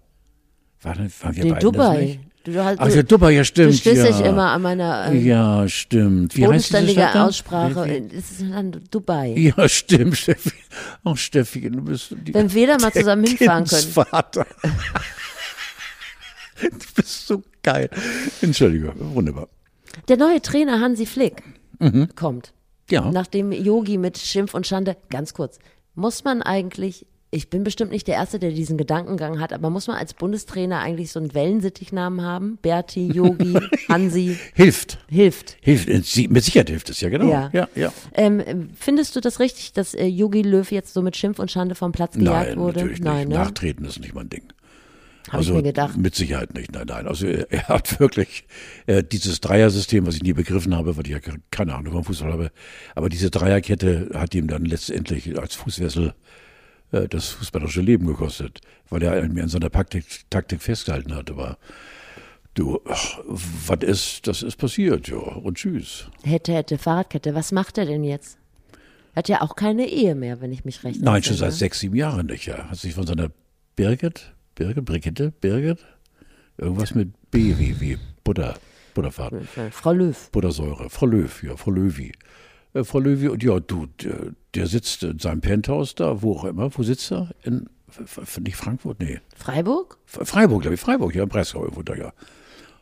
Waren, waren wir Den Dubai. Du, halt, Ach, der Dupper, ja stimmt. Du stößt ja. dich immer an meiner ähm, ja, stimmt. Wie bodenständige Aussprache. Es ist dann Dubai. Ja, <laughs> stimmt, Steffi. Ach, Steffi, du bist die, Wenn wir da mal zusammen hinfahren können. <laughs> Du bist so geil. Entschuldigung, wunderbar. Der neue Trainer Hansi Flick mhm. kommt. Ja. Nachdem Yogi mit Schimpf und Schande, ganz kurz, muss man eigentlich ich bin bestimmt nicht der Erste, der diesen Gedankengang hat, aber muss man als Bundestrainer eigentlich so einen Wellensittichnamen haben? Berti, <laughs> Yogi, Hansi? Hilft. Hilft. Hilft. Mit Sicherheit hilft es, ja, genau. Ja. ja, ja. Ähm, findest du das richtig, dass äh, Yogi Löw jetzt so mit Schimpf und Schande vom Platz gejagt nein, wurde? Natürlich nein, nicht. Ne? Nachtreten ist nicht mein Ding. Hab also ich mir gedacht. mit Sicherheit nicht, nein, nein. Also er, er hat wirklich äh, dieses Dreiersystem, was ich nie begriffen habe, weil ich ja keine Ahnung vom Fußball habe, aber diese Dreierkette hat ihm dann letztendlich als Fußwessel äh, das fußballerische Leben gekostet, weil er an seiner Taktik, Taktik festgehalten hat. Aber du, was ist, das ist passiert, ja, und tschüss. Hätte, hätte, Fahrradkette, was macht er denn jetzt? Hat ja auch keine Ehe mehr, wenn ich mich recht Nein, schon seit sechs, sieben Jahren nicht, ja. Hat sich von seiner Birgit, Birgit, Brigitte, Birgit, irgendwas mit B wie, wie Butter, Butterfahrt. Frau Löw. Buttersäure, Frau Löw, ja, Frau Löwi. Äh, Frau Löwi, und ja, du, der, der, sitzt in seinem Penthouse da, wo auch immer. Wo sitzt er? In, nicht Frankfurt, nee. Freiburg? Freiburg, glaube ich, Freiburg, ja, in Breslau irgendwo da, ja.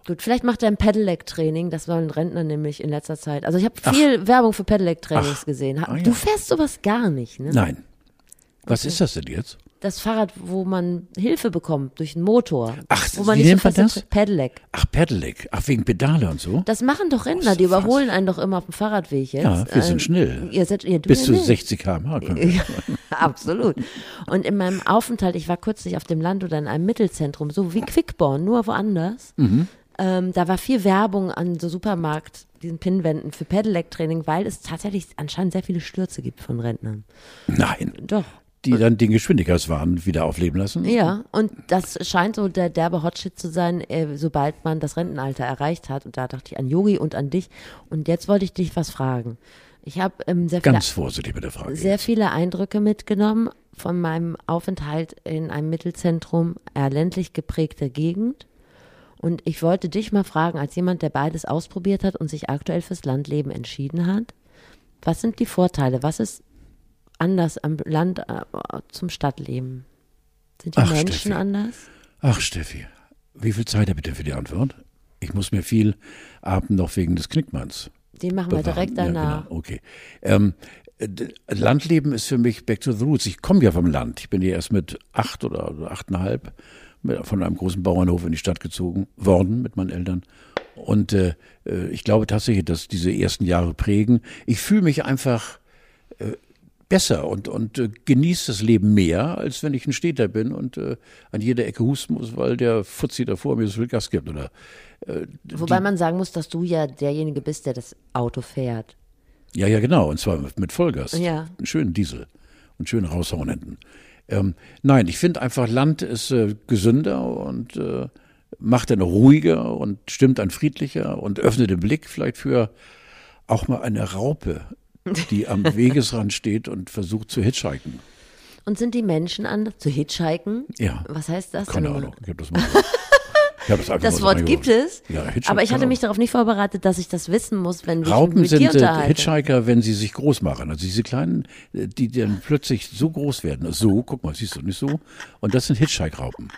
Gut, vielleicht macht er ein Pedelec-Training, das wollen Rentner nämlich in letzter Zeit. Also ich habe viel Ach. Werbung für Pedelec-Trainings gesehen. Ah, ja. Du fährst sowas gar nicht, ne? Nein. Was okay. ist das denn jetzt? Das Fahrrad, wo man Hilfe bekommt durch einen Motor. Ach, wo man wie nennt so man das? Pedelec. Ach, Pedelec. Ach, wegen Pedale und so? Das machen doch Rentner, die überholen einen doch immer auf dem Fahrradweg jetzt. Ja, wir sind Ähm, schnell. Ihr seid, ihr, du Bis zu nicht. 60 km/h. Ja, <laughs> absolut. Und in meinem Aufenthalt, ich war kürzlich auf dem Land oder in einem Mittelzentrum, so wie Quickborn, nur woanders. Mhm. Ähm, da war viel Werbung an so Supermarkt, diesen Pinnwänden für Pedelec-Training, weil es tatsächlich anscheinend sehr viele Stürze gibt von Rentnern. Nein. Doch. Die dann den Geschwindigkeitswahn wieder aufleben lassen? Ja, und das scheint so der derbe Hotshit zu sein, äh, sobald man das Rentenalter erreicht hat. Und da dachte ich an Yogi und an dich. Und jetzt wollte ich dich was fragen. Ich habe ähm, sehr viele Ganz vorsichtig mit der Frage. sehr viele Eindrücke mitgenommen von meinem Aufenthalt in einem Mittelzentrum, eher ländlich geprägter Gegend. Und ich wollte dich mal fragen, als jemand, der beides ausprobiert hat und sich aktuell fürs Landleben entschieden hat, was sind die Vorteile? Was ist anders am Land äh, zum Stadtleben? Sind die Ach, Menschen Steffi. anders? Ach, Steffi, wie viel Zeit habt ihr für die Antwort? Ich muss mir viel Abend noch wegen des Knickmanns Den machen wir bewahren. direkt danach. Ja, genau. Okay. Ähm, äh, Landleben ist für mich back to the roots. Ich komme ja vom Land. Ich bin ja erst mit acht oder achteinhalb von einem großen Bauernhof in die Stadt gezogen worden mit meinen Eltern. Und äh, äh, ich glaube tatsächlich, dass diese ersten Jahre prägen. Ich fühle mich einfach äh, besser und, und äh, genieße das Leben mehr, als wenn ich ein Städter bin und äh, an jeder Ecke husten muss, weil der Fuzzi da vor mir so viel Gas gibt. Oder Wobei man sagen muss, dass du ja derjenige bist, der das Auto fährt. Ja, ja, genau. Und zwar mit, Vollgas. Ja. Einen schönen Diesel und schön raushauen hinten. Ähm, nein, ich finde einfach, Land ist äh, gesünder und äh, macht einen ruhiger und stimmt einen friedlicher und öffnet den Blick vielleicht für auch mal eine Raupe, die am <laughs> Wegesrand steht und versucht zu hitchhiken. Und sind die Menschen anders? Zu hitchhiken? Ja. Was heißt das? Keine denn? Ahnung. Ich habe das mal. Ich hab das Das Wort gibt es, Ja, aber ich hatte mich darauf nicht vorbereitet, dass ich das wissen muss, wenn mich Raupen mit sind dir äh, unterhalte. Hitchhiker, wenn sie sich groß machen. Also diese kleinen, äh, die dann plötzlich so groß werden. So, guck mal, siehst du nicht so? Und das sind Hitchhike-Raupen.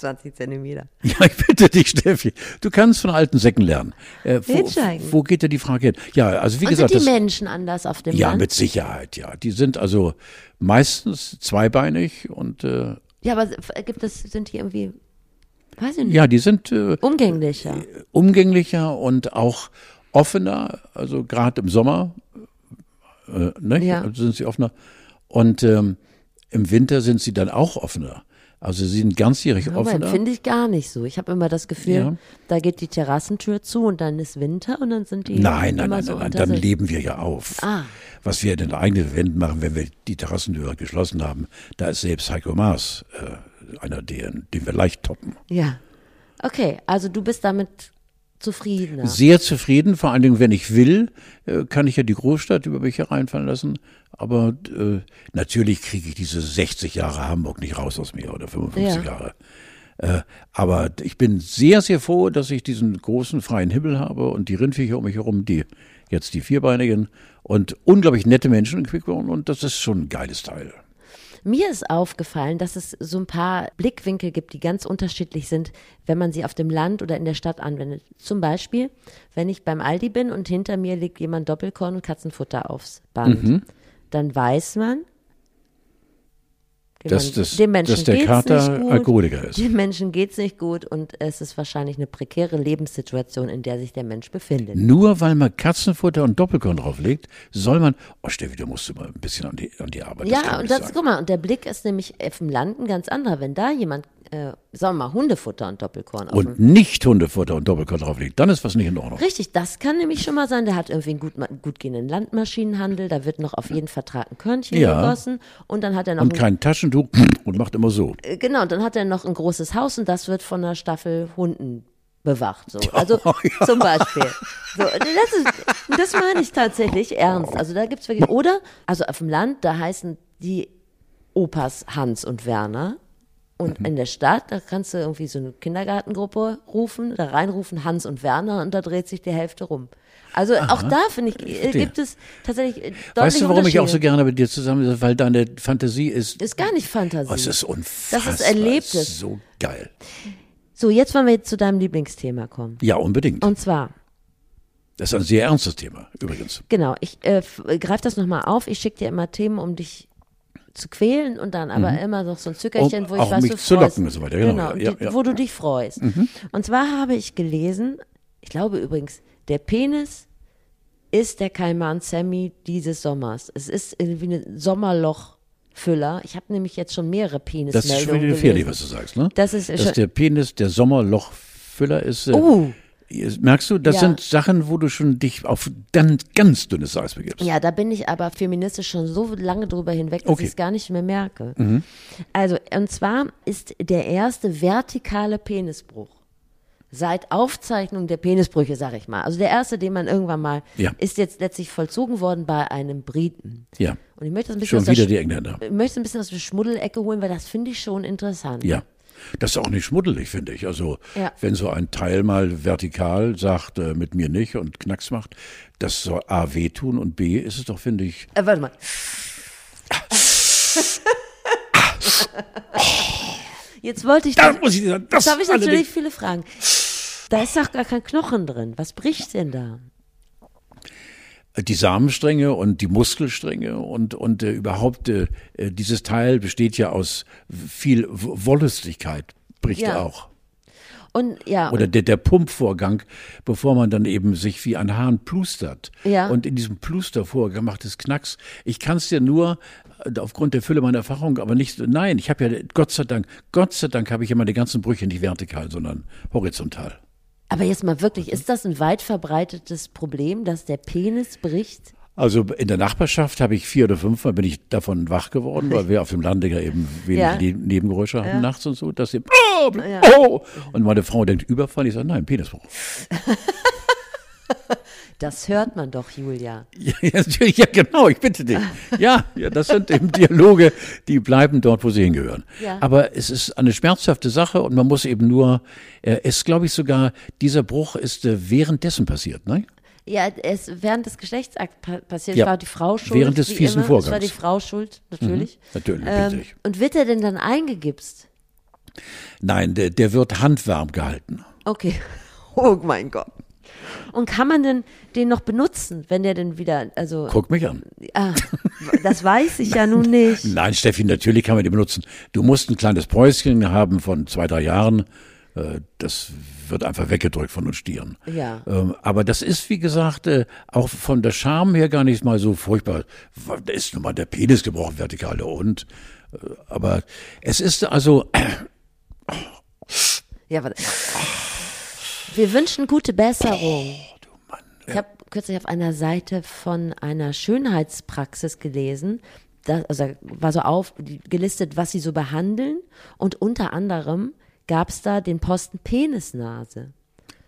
20 Zentimeter. <laughs> Ja, ich bitte dich, Steffi. Du kannst von alten Säcken lernen. Äh, wo, wo geht dir die Frage hin? Ja, also wie Und gesagt, sind die das, Menschen anders auf dem ja, Land? mit Sicherheit, ja. Die sind also meistens zweibeinig und äh, ja, aber gibt es, sind die irgendwie, weiß ich nicht, ja, die sind äh, umgänglicher? umgänglicher und auch offener, also gerade im Sommer, äh, ne? Ja. Also sind sie offener. Und ähm, im Winter sind sie dann auch offener. Also sie sind ganzjährig Aber offener. finde ich gar nicht so. Ich habe immer das Gefühl, Ja. da geht die Terrassentür zu und dann ist Winter und dann sind die Nein, nein, nein, so nein, nein, dann leben wir ja auf. Ah. Was wir in den eigenen Wänden machen, wenn wir die Terrassentür geschlossen haben, da ist selbst Heiko Maas äh, einer, den, den wir leicht toppen. Ja. Okay, also du bist damit zufriedener. Sehr zufrieden, vor allen Dingen, wenn ich will, äh, kann ich ja die Großstadt über mich hereinfallen lassen. Aber äh, natürlich kriege ich diese 60 Jahre Hamburg nicht raus aus mir oder 55 Ja. Jahre. Äh, aber ich bin sehr, sehr froh, dass ich diesen großen freien Himmel habe und die Rindviecher um mich herum, die jetzt die Vierbeinigen und unglaublich nette Menschen in Quickborn und das ist schon ein geiles Teil. Mir ist aufgefallen, dass es so ein paar Blickwinkel gibt, die ganz unterschiedlich sind, wenn man sie auf dem Land oder in der Stadt anwendet. Zum Beispiel, wenn ich beim Aldi bin und hinter mir legt jemand Doppelkorn und Katzenfutter aufs Band, Mhm. Dann weiß man, dem, Dass das- dem Menschen dass der Kater nicht gut, Alkoholiker ist. Dem Menschen geht's nicht gut und es ist wahrscheinlich eine prekäre Lebenssituation, in der sich der Mensch befindet. Nur weil man Katzenfutter und Doppelkorn drauflegt, soll man, oh Steffi, du musst mal ein bisschen an die, an die Arbeit. Ja, und das, sagen. guck mal, und der Blick ist nämlich auf dem Land ein ganz anderer. Wenn da jemand, äh, sagen wir mal, Hundefutter und Doppelkorn auf und nicht Hundefutter und Doppelkorn drauflegt, dann ist was nicht in Ordnung. Richtig, das kann nämlich schon mal sein. Der hat irgendwie einen gut, gut gehenden Landmaschinenhandel. Da wird noch auf jeden Vertrag ein Körnchen Ja. gegossen. Und dann hat er noch Und ein, kein Taschentuch <clears throat> und macht immer so. äh, genau, und dann hat er noch ein großes Haus und das wird von einer Staffel Hunden bewacht. So. Also ja. <laughs> zum Beispiel. So, das, ist, das meine ich tatsächlich ernst. Also da gibt's wirklich. Oder, also auf dem Land, da heißen die Opas Hans und Werner. Und Mhm. in der Stadt, da kannst du irgendwie so eine Kindergartengruppe rufen, da reinrufen Hans und Werner und da dreht sich die Hälfte rum. Also auch da, finde ich, äh, gibt es tatsächlich äh, deutliche Weißt du, warum ich auch so gerne mit dir zusammen bin? Weil deine Fantasie ist, Ist gar nicht Fantasie. oh, es ist unfassbar. Das ist Erlebtes. Es ist so geil. So, jetzt wollen wir jetzt zu deinem Lieblingsthema kommen. Ja, unbedingt. Und zwar, Das ist ein sehr ernstes Thema, übrigens. genau, ich äh, äh, greife das nochmal auf. Ich schicke dir immer Themen, um dich zu quälen und dann aber immer noch so ein Zückerchen, Um wo ich auch weiß, mich du zu freust. locken und so weiter, genau, Genau, ja, die, ja. wo du dich freust. Und zwar habe ich gelesen, ich glaube übrigens, der Penis ist der Kaiman Sammy dieses Sommers. Es ist irgendwie ein Sommerlochfüller. Ich habe nämlich jetzt schon mehrere Das ist schon wieder gefährlich, was du sagst, ne? Das ist Dass der Penis der Sommerlochfüller ist. Äh, Oh, Merkst du, das Ja. sind Sachen, wo du schon dich auf ganz, ganz dünnes Eis begibst. Ja, da bin ich aber feministisch schon so lange drüber hinweg, dass Okay. ich es gar nicht mehr merke. Also, und zwar ist der erste vertikale Penisbruch seit Aufzeichnung der Penisbrüche, sag ich mal. Also der erste, den man irgendwann mal, Ja. ist jetzt letztlich vollzogen worden bei einem Briten. Ja. Und ich möchte das ein bisschen Schon aus der wieder die Engländer. ich möchte ein bisschen aus der Schmuddelecke holen, weil das finde ich schon interessant. Ja. Das ist auch nicht schmuddelig, finde ich. Also, Ja. wenn so ein Teil mal vertikal sagt, äh, mit mir nicht und Knacks macht, das soll A wehtun und B ist es doch, finde ich, Äh, warte mal. <laughs> Jetzt wollte ich. da muss ich sagen, das Jetzt habe ich natürlich viele Fragen. Da ist doch gar kein Knochen drin. Was bricht denn da? Die Samenstränge und die Muskelstränge und, und äh, überhaupt äh, dieses Teil besteht ja aus viel Wollüstigkeit, bricht Ja. auch. Und ja, Oder der, der Pumpvorgang, bevor man dann eben sich wie ein Hahn plustert. Ja. Und in diesem Plustervorgang macht es Knacks. Ich kann es dir nur äh, aufgrund der Fülle meiner Erfahrung, aber nicht, nein, ich habe ja, Gott sei Dank, Gott sei Dank habe ich ja meine ganzen Brüche nicht vertikal, sondern horizontal. Aber jetzt mal wirklich, ist das ein weit verbreitetes Problem, dass der Penis bricht? Also in der Nachbarschaft habe ich vier oder fünfmal bin ich davon wach geworden, weil wir auf dem Lande ja eben wenig Ja. Ne- Nebengeräusche haben nachts und so, dass sie oh, oh, und meine Frau denkt Überfall, ich sage nein, Penisbruch. <laughs> Das hört man doch, Julia. Ja, <laughs> natürlich, ja, genau, ich bitte dich. Ja, ja, das sind eben <laughs> Dialoge, die bleiben dort, wo sie hingehören. Ja. Aber es ist eine schmerzhafte Sache und man muss eben nur, äh, es glaube ich sogar, dieser Bruch ist äh, währenddessen passiert, ne? Ja, es während des Geschlechtsakts pa passiert, Ja. war die Frau schuld. Während des fiesen immer. Es war Vorgangs. die Frau schuld, natürlich. Natürlich, Ähm, bitte ich. und wird er denn dann eingegipst? Nein, der, der wird handwarm gehalten. Okay. <laughs> Oh mein Gott. Und kann man denn den noch benutzen, wenn der denn wieder, also, Guck mich an. ah, das weiß ich ja nun nicht. <laughs> Nein, Steffi, natürlich kann man die benutzen. Du musst ein kleines Päuschen haben von zwei, drei Jahren. Äh, Das wird einfach weggedrückt von uns Stieren. Ja. Ähm, Aber das ist, wie gesagt, äh, auch von der Charme her gar nicht mal so furchtbar. Da ist nun mal der Penis gebrochen, vertikal der Hund. Äh, Aber es ist also, Ja, warte. Wir wünschen gute Besserung. Oh, Ich habe kürzlich auf einer Seite von einer Schönheitspraxis gelesen, da, also war so auf, gelistet, was sie so behandeln und unter anderem gab es da den Posten Penisnase.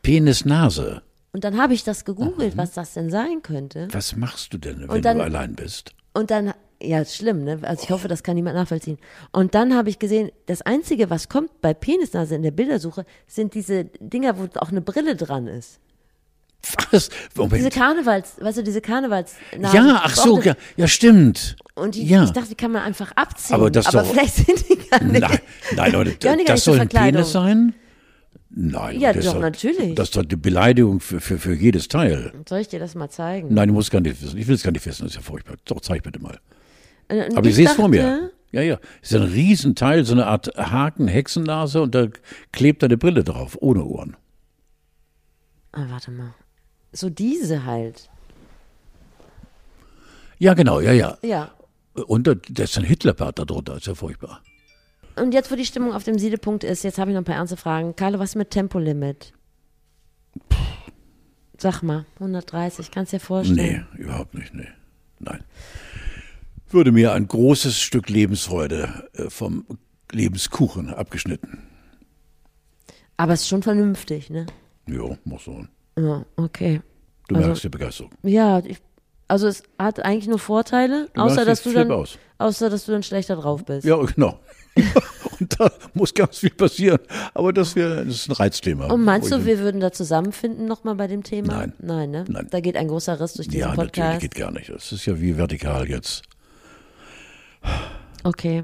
Penisnase. Und dann habe ich das gegoogelt, was das denn sein könnte. Was machst du denn, wenn dann- du allein bist? Und dann, ja, ist schlimm, ne? Also ich hoffe, das kann niemand nachvollziehen. Und dann habe ich gesehen, das Einzige, was kommt bei Penisnase in der Bildersuche, sind diese Dinger, wo auch eine Brille dran ist. Was? Diese Moment. Karnevals, weißt du, diese Karnevalsnasen. Ja, ach so, ja, ja stimmt. Und die, ja. ich dachte, die kann man einfach abziehen. Aber das doch- vielleicht sind die gar nicht. Nein, nein, Leute, <laughs> das zur soll ein. Penis sein? Nein. Ja, das doch, ist natürlich. Das ist doch die Beleidigung für, für, für jedes Teil. Soll ich dir das mal zeigen? Nein, du musst gar nicht wissen. Ich will es gar nicht wissen, das ist ja furchtbar. Doch, zeig bitte mal. Äh, und Aber ich sehe es vor mir. Ja, ja. Es ist ein Riesenteil, so eine Art Haken, Hexennase und da klebt eine Brille drauf, ohne Ohren. Ah, warte mal. So diese halt. Ja, genau, ja, ja. Ja. Und da, da ist ein Hitlerbart da drunter, ist ja furchtbar. Und jetzt, wo die Stimmung auf dem Siedepunkt ist, jetzt habe ich noch ein paar ernste Fragen. Carlo, was mit Tempolimit? Sag mal, 130, kannst du dir vorstellen? Nee, überhaupt nicht, nee. Nein. Würde mir ein großes Stück Lebensfreude äh, vom Lebenskuchen abgeschnitten. Aber es ist schon vernünftig, ne? Jo, muss so. Ja, okay. Du Also- merkst die Begeisterung. Ja, ich, also es hat eigentlich nur Vorteile, Du außer dass du dann, aus. außer dass du dann schlechter drauf bist. Ja, genau. <laughs> Und da muss ganz viel passieren. Aber das, wär, das ist ein Reizthema. Und meinst du, wir würden da zusammenfinden nochmal bei dem Thema? Nein. Nein, ne? Nein. Da geht ein großer Riss durch diesen Ja, natürlich Podcast. geht gar nicht. Das ist ja wie vertikal jetzt. Okay.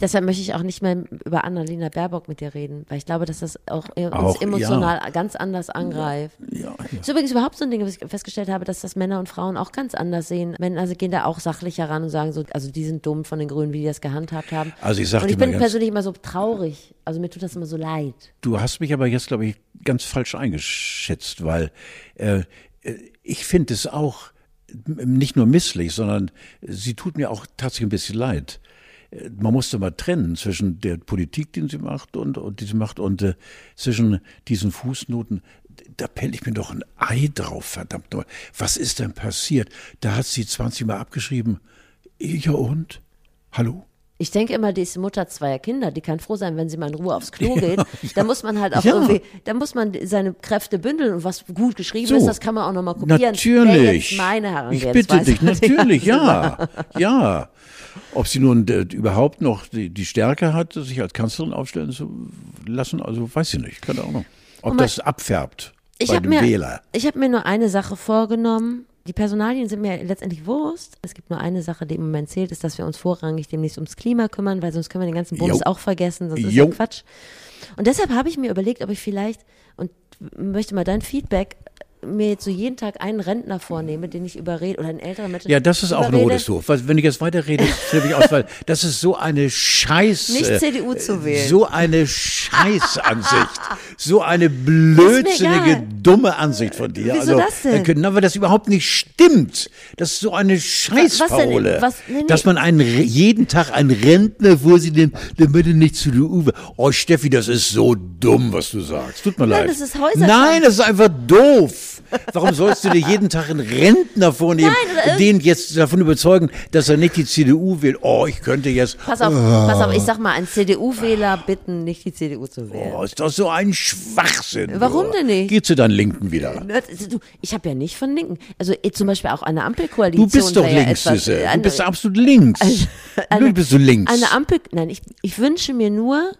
Deshalb möchte ich auch nicht mehr über Annalena Baerbock mit dir reden, weil ich glaube, dass das auch, uns Auch, emotional ganz anders angreift. Ja, ja. Das ist übrigens überhaupt so ein Ding, was ich festgestellt habe, dass das Männer und Frauen auch ganz anders sehen. Männer also gehen da auch sachlicher ran und sagen so, also die sind dumm von den Grünen, wie die das gehandhabt haben. Also ich sag und ich bin persönlich immer so traurig. Also mir tut das immer so leid. Du hast mich aber jetzt, glaube ich, ganz falsch eingeschätzt, weil äh, äh, ich finde es auch nicht nur misslich, sondern sie tut mir auch tatsächlich ein bisschen leid. Äh, Man muss da mal trennen zwischen der Politik, die sie macht und, und die sie macht und äh, zwischen diesen Fußnoten. Da pelle ich mir doch ein Ei drauf, verdammt. Was ist denn passiert? Da hat sie 20 Mal abgeschrieben. Ja und? Hallo? Ich denke immer, die ist Mutter zweier Kinder, die kann froh sein, wenn sie mal in Ruhe aufs Klo <laughs> geht. Da muss man halt auch Ja. irgendwie, da muss man seine Kräfte bündeln und was gut geschrieben So. ist, das kann man auch nochmal kopieren. Natürlich. meine ich Herangehensweise. bitte dich, natürlich, <laughs> ja. Ja. Ob sie nun äh, überhaupt noch die, die Stärke hat, sich als Kanzlerin aufstellen zu lassen, also weiß ich nicht. Keine Ahnung. Ob mal, das abfärbt Ich bei habe dem mir, Wähler. ich hab mir nur eine Sache vorgenommen. Die Personalien sind mir letztendlich Wurst. Es gibt nur eine Sache, die im Moment zählt, ist, dass wir uns vorrangig demnächst ums Klima kümmern, weil sonst können wir den ganzen Bums Jo. auch vergessen, sonst ist Jo. ja Quatsch. Und deshalb habe ich mir überlegt, ob ich vielleicht, und möchte mal dein Feedback, mir jetzt so jeden Tag einen Rentner vornehme, den ich überrede, oder einen älteren Menschen. Ja, das ist auch ein überrede, rotes Tuch. Wenn ich jetzt weiterrede, flippe ich aus, weil das ist so eine Scheiß. Nicht äh, CDU zu wählen. So eine Scheißansicht. so eine blödsinnige, dumme Ansicht von dir. Wieso also, das denn? äh, Genau, weil das überhaupt nicht stimmt. Das ist so eine Scheißfaule. Was- was denn? Was- nee, Dass nee. man einen, jeden Tag einen Rentner vorsieht, damit er nicht zu der Uwe. Oh, Steffi, das ist so dumm, was du sagst. Tut mir Nein, leid. das ist Häuserkampf. Nein, das ist einfach doof. Warum sollst du dir jeden Tag einen Rentner vornehmen, Nein, den jetzt davon überzeugen, dass er nicht die CDU will? Oh, ich könnte jetzt. Pass auf, pass auf, ich sag mal, einen CDU-Wähler bitten, nicht die CDU zu wählen. Oh, ist doch so ein Schwachsinn. Warum du. denn nicht? Geh zu deinen Linken wieder. Du, ich habe ja nicht von Linken. Also eh, zum Beispiel auch eine Du Ampelkoalition. bist doch wäre ja links, etwas, Süße. Du eine- bist absolut links. Natürlich bist du links. Eine Ampel, nein, ich, ich wünsche mir nur,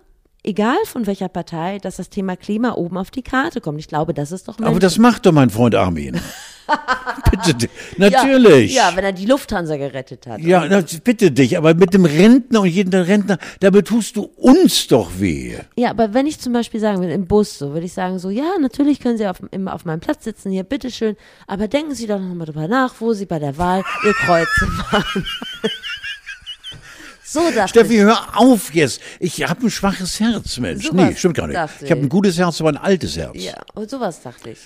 egal von welcher Partei, dass das Thema Klima oben auf die Karte kommt. Ich glaube, das ist doch Aber Menschen- das macht doch mein Freund Armin. <laughs> bitte, dich. natürlich. Ja, ja, wenn er die Lufthansa gerettet hat. Ja, na, bitte dich, aber mit dem Rentner und jedem Rentner, damit tust du uns doch weh. Ja, aber wenn ich zum Beispiel sagen will, im Bus, so würde ich sagen, so, ja, natürlich können Sie auf, immer auf meinem Platz sitzen, hier, bitteschön, aber denken Sie doch nochmal drüber nach, wo Sie bei der Wahl Ihr Kreuz <laughs> machen. So Steffi, ich. hör auf jetzt. Ich habe ein schwaches Herz, Mensch. Sowas nee, stimmt gar nicht. Ich habe ein gutes Herz, aber ein altes Herz. Ja, und sowas dachte ich.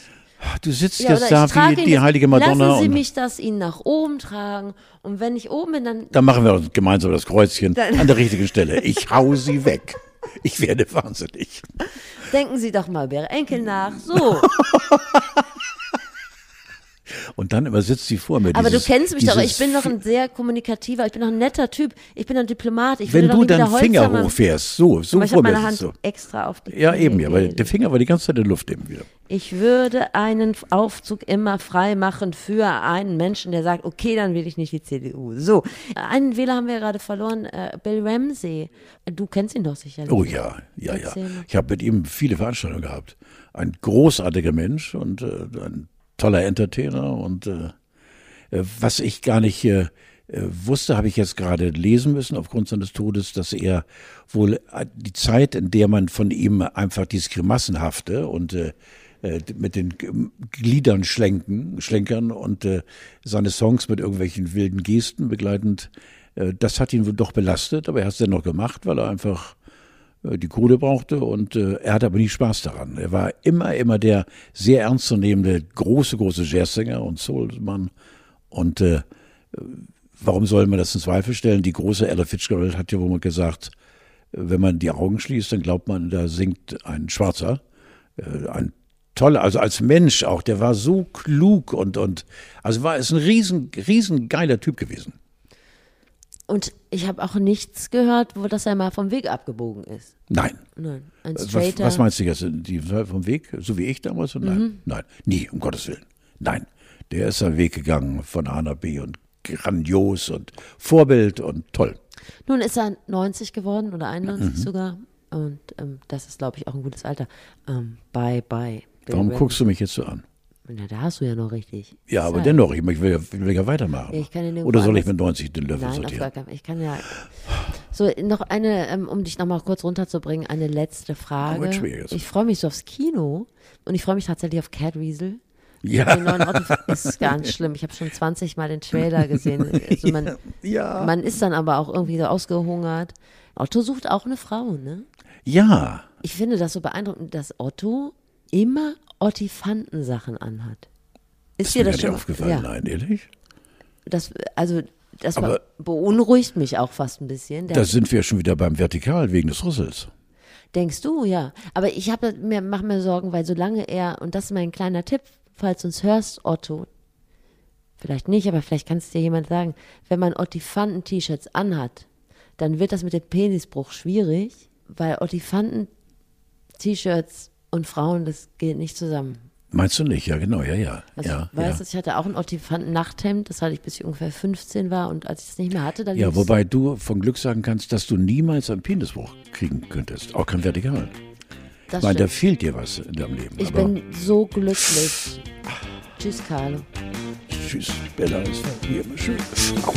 Du sitzt Ja, jetzt da wie ihn die heilige Madonna Lassen Sie mich das Ihnen nach oben tragen und wenn ich oben bin, dann dann machen wir uns gemeinsam das Kreuzchen an der richtigen Stelle. Ich hau sie weg. Ich werde wahnsinnig. denken Sie doch mal über Ihre Enkel nach. So. <laughs> Und dann immer sitzt sie vor mir. Aber dieses, du kennst mich doch, ich bin doch ein sehr kommunikativer, ich bin doch ein netter Typ, ich bin ein Diplomat. Ich Wenn du deinen Finger hochfährst, so, so Aber ich vor mir meine Hand du. extra auf die Ja, Knie eben, ja, weil der Finger war die ganze Zeit in der Luft eben wieder. Ich würde einen Aufzug immer frei machen für einen Menschen, der sagt, okay, dann will ich nicht die CDU. So, einen Wähler haben wir gerade verloren, äh, Bill Ramsey. Du kennst ihn doch sicherlich. Oh ja, ja, ja. Ich habe mit ihm viele Veranstaltungen gehabt. Ein großartiger Mensch und äh, ein toller Entertainer und äh, äh, was ich gar nicht äh, wusste, habe ich jetzt gerade lesen müssen aufgrund seines Todes, dass er wohl äh, die Zeit, in der man von ihm einfach dieses Grimassenhafte und äh, äh, mit den Gliedern schlenken, schlenkern und äh, seine Songs mit irgendwelchen wilden Gesten begleitend, äh, das hat ihn wohl doch belastet, aber er hat es dennoch gemacht, weil er einfach die Kohle brauchte und äh, er hatte aber nie Spaß daran. Er war immer, immer der sehr ernstzunehmende, große, große Jazzsänger und Soulmann. Und äh, warum soll man das in Zweifel stellen? Die große Ella Fitzgerald hat ja wohl mal gesagt, äh, wenn man die Augen schließt, dann glaubt man, da singt ein Schwarzer. Äh, ein toller, also als Mensch auch, der war so klug und, und also war es ein riesen, riesen geiler Typ gewesen. Und ich habe auch nichts gehört, wo das er mal vom Weg abgebogen ist. Nein. Nein, ein Was, straighter. was meinst du jetzt? Die vom Weg, so wie ich damals? Nein, nein, nie, um Gottes Willen. Nein, der ist seinen Weg gegangen von A nach B und grandios und Vorbild und toll. Nun ist er 90 geworden oder 91 Mhm. sogar. Und ähm, das ist, glaube ich, auch ein gutes Alter. Ähm, bye, bye. Warum guckst du mich jetzt so an? Na, da hast du ja noch richtig. Ja, aber Zeit. dennoch, ich will, ja- will ja weitermachen. Ich Oder soll ich mit 90 den Löffel Nein, auf sortieren? Fall. Ich kann ja. So, noch eine, ähm, um dich nochmal kurz runterzubringen, eine letzte Frage. jetzt. Ich freue mich so aufs Kino und ich freue mich tatsächlich auf Cat Weasel. Ja. Den neuen Otto <laughs> ist ganz schlimm. Ich habe schon 20 Mal den Trailer gesehen. <laughs> Also man, Ja. man ist dann aber auch irgendwie so ausgehungert. Otto sucht auch eine Frau, ne? Ja. Ich finde das so beeindruckend, dass Otto immer Ottifanten-Sachen anhat. Ist, Ist dir das schon aufgefallen, Ja, nein, ehrlich? das, also das Aber- beunruhigt mich auch fast ein bisschen. Da sind wir schon wieder beim Vertikal wegen des Rüssels. Denkst du, ja. Aber ich habe mir, mach mir Sorgen, weil solange er, und das ist mein kleiner Tipp, falls du uns hörst, Otto, vielleicht nicht, aber vielleicht kann es dir jemand sagen, wenn man Ottifanten-T-Shirts anhat, dann wird das mit dem Penisbruch schwierig, weil Ottifanten-T-Shirts und Frauen, das geht nicht zusammen. Meinst du nicht? Ja, genau, ja, ja. Also ja, ich weiß, ja. ich hatte auch ein Ottifanten-Nachthemd, das hatte ich bis ich ungefähr 15 war und als ich es nicht mehr hatte, dann ja, wobei du von Glück sagen kannst, dass du niemals einen Penisbruch kriegen könntest. Auch kein Vertikal. das Ich meine, da fehlt dir was in deinem Leben. Ich bin so glücklich. Tschüss, Carlo. tschüss, Bella, es war wie immer schön. Au.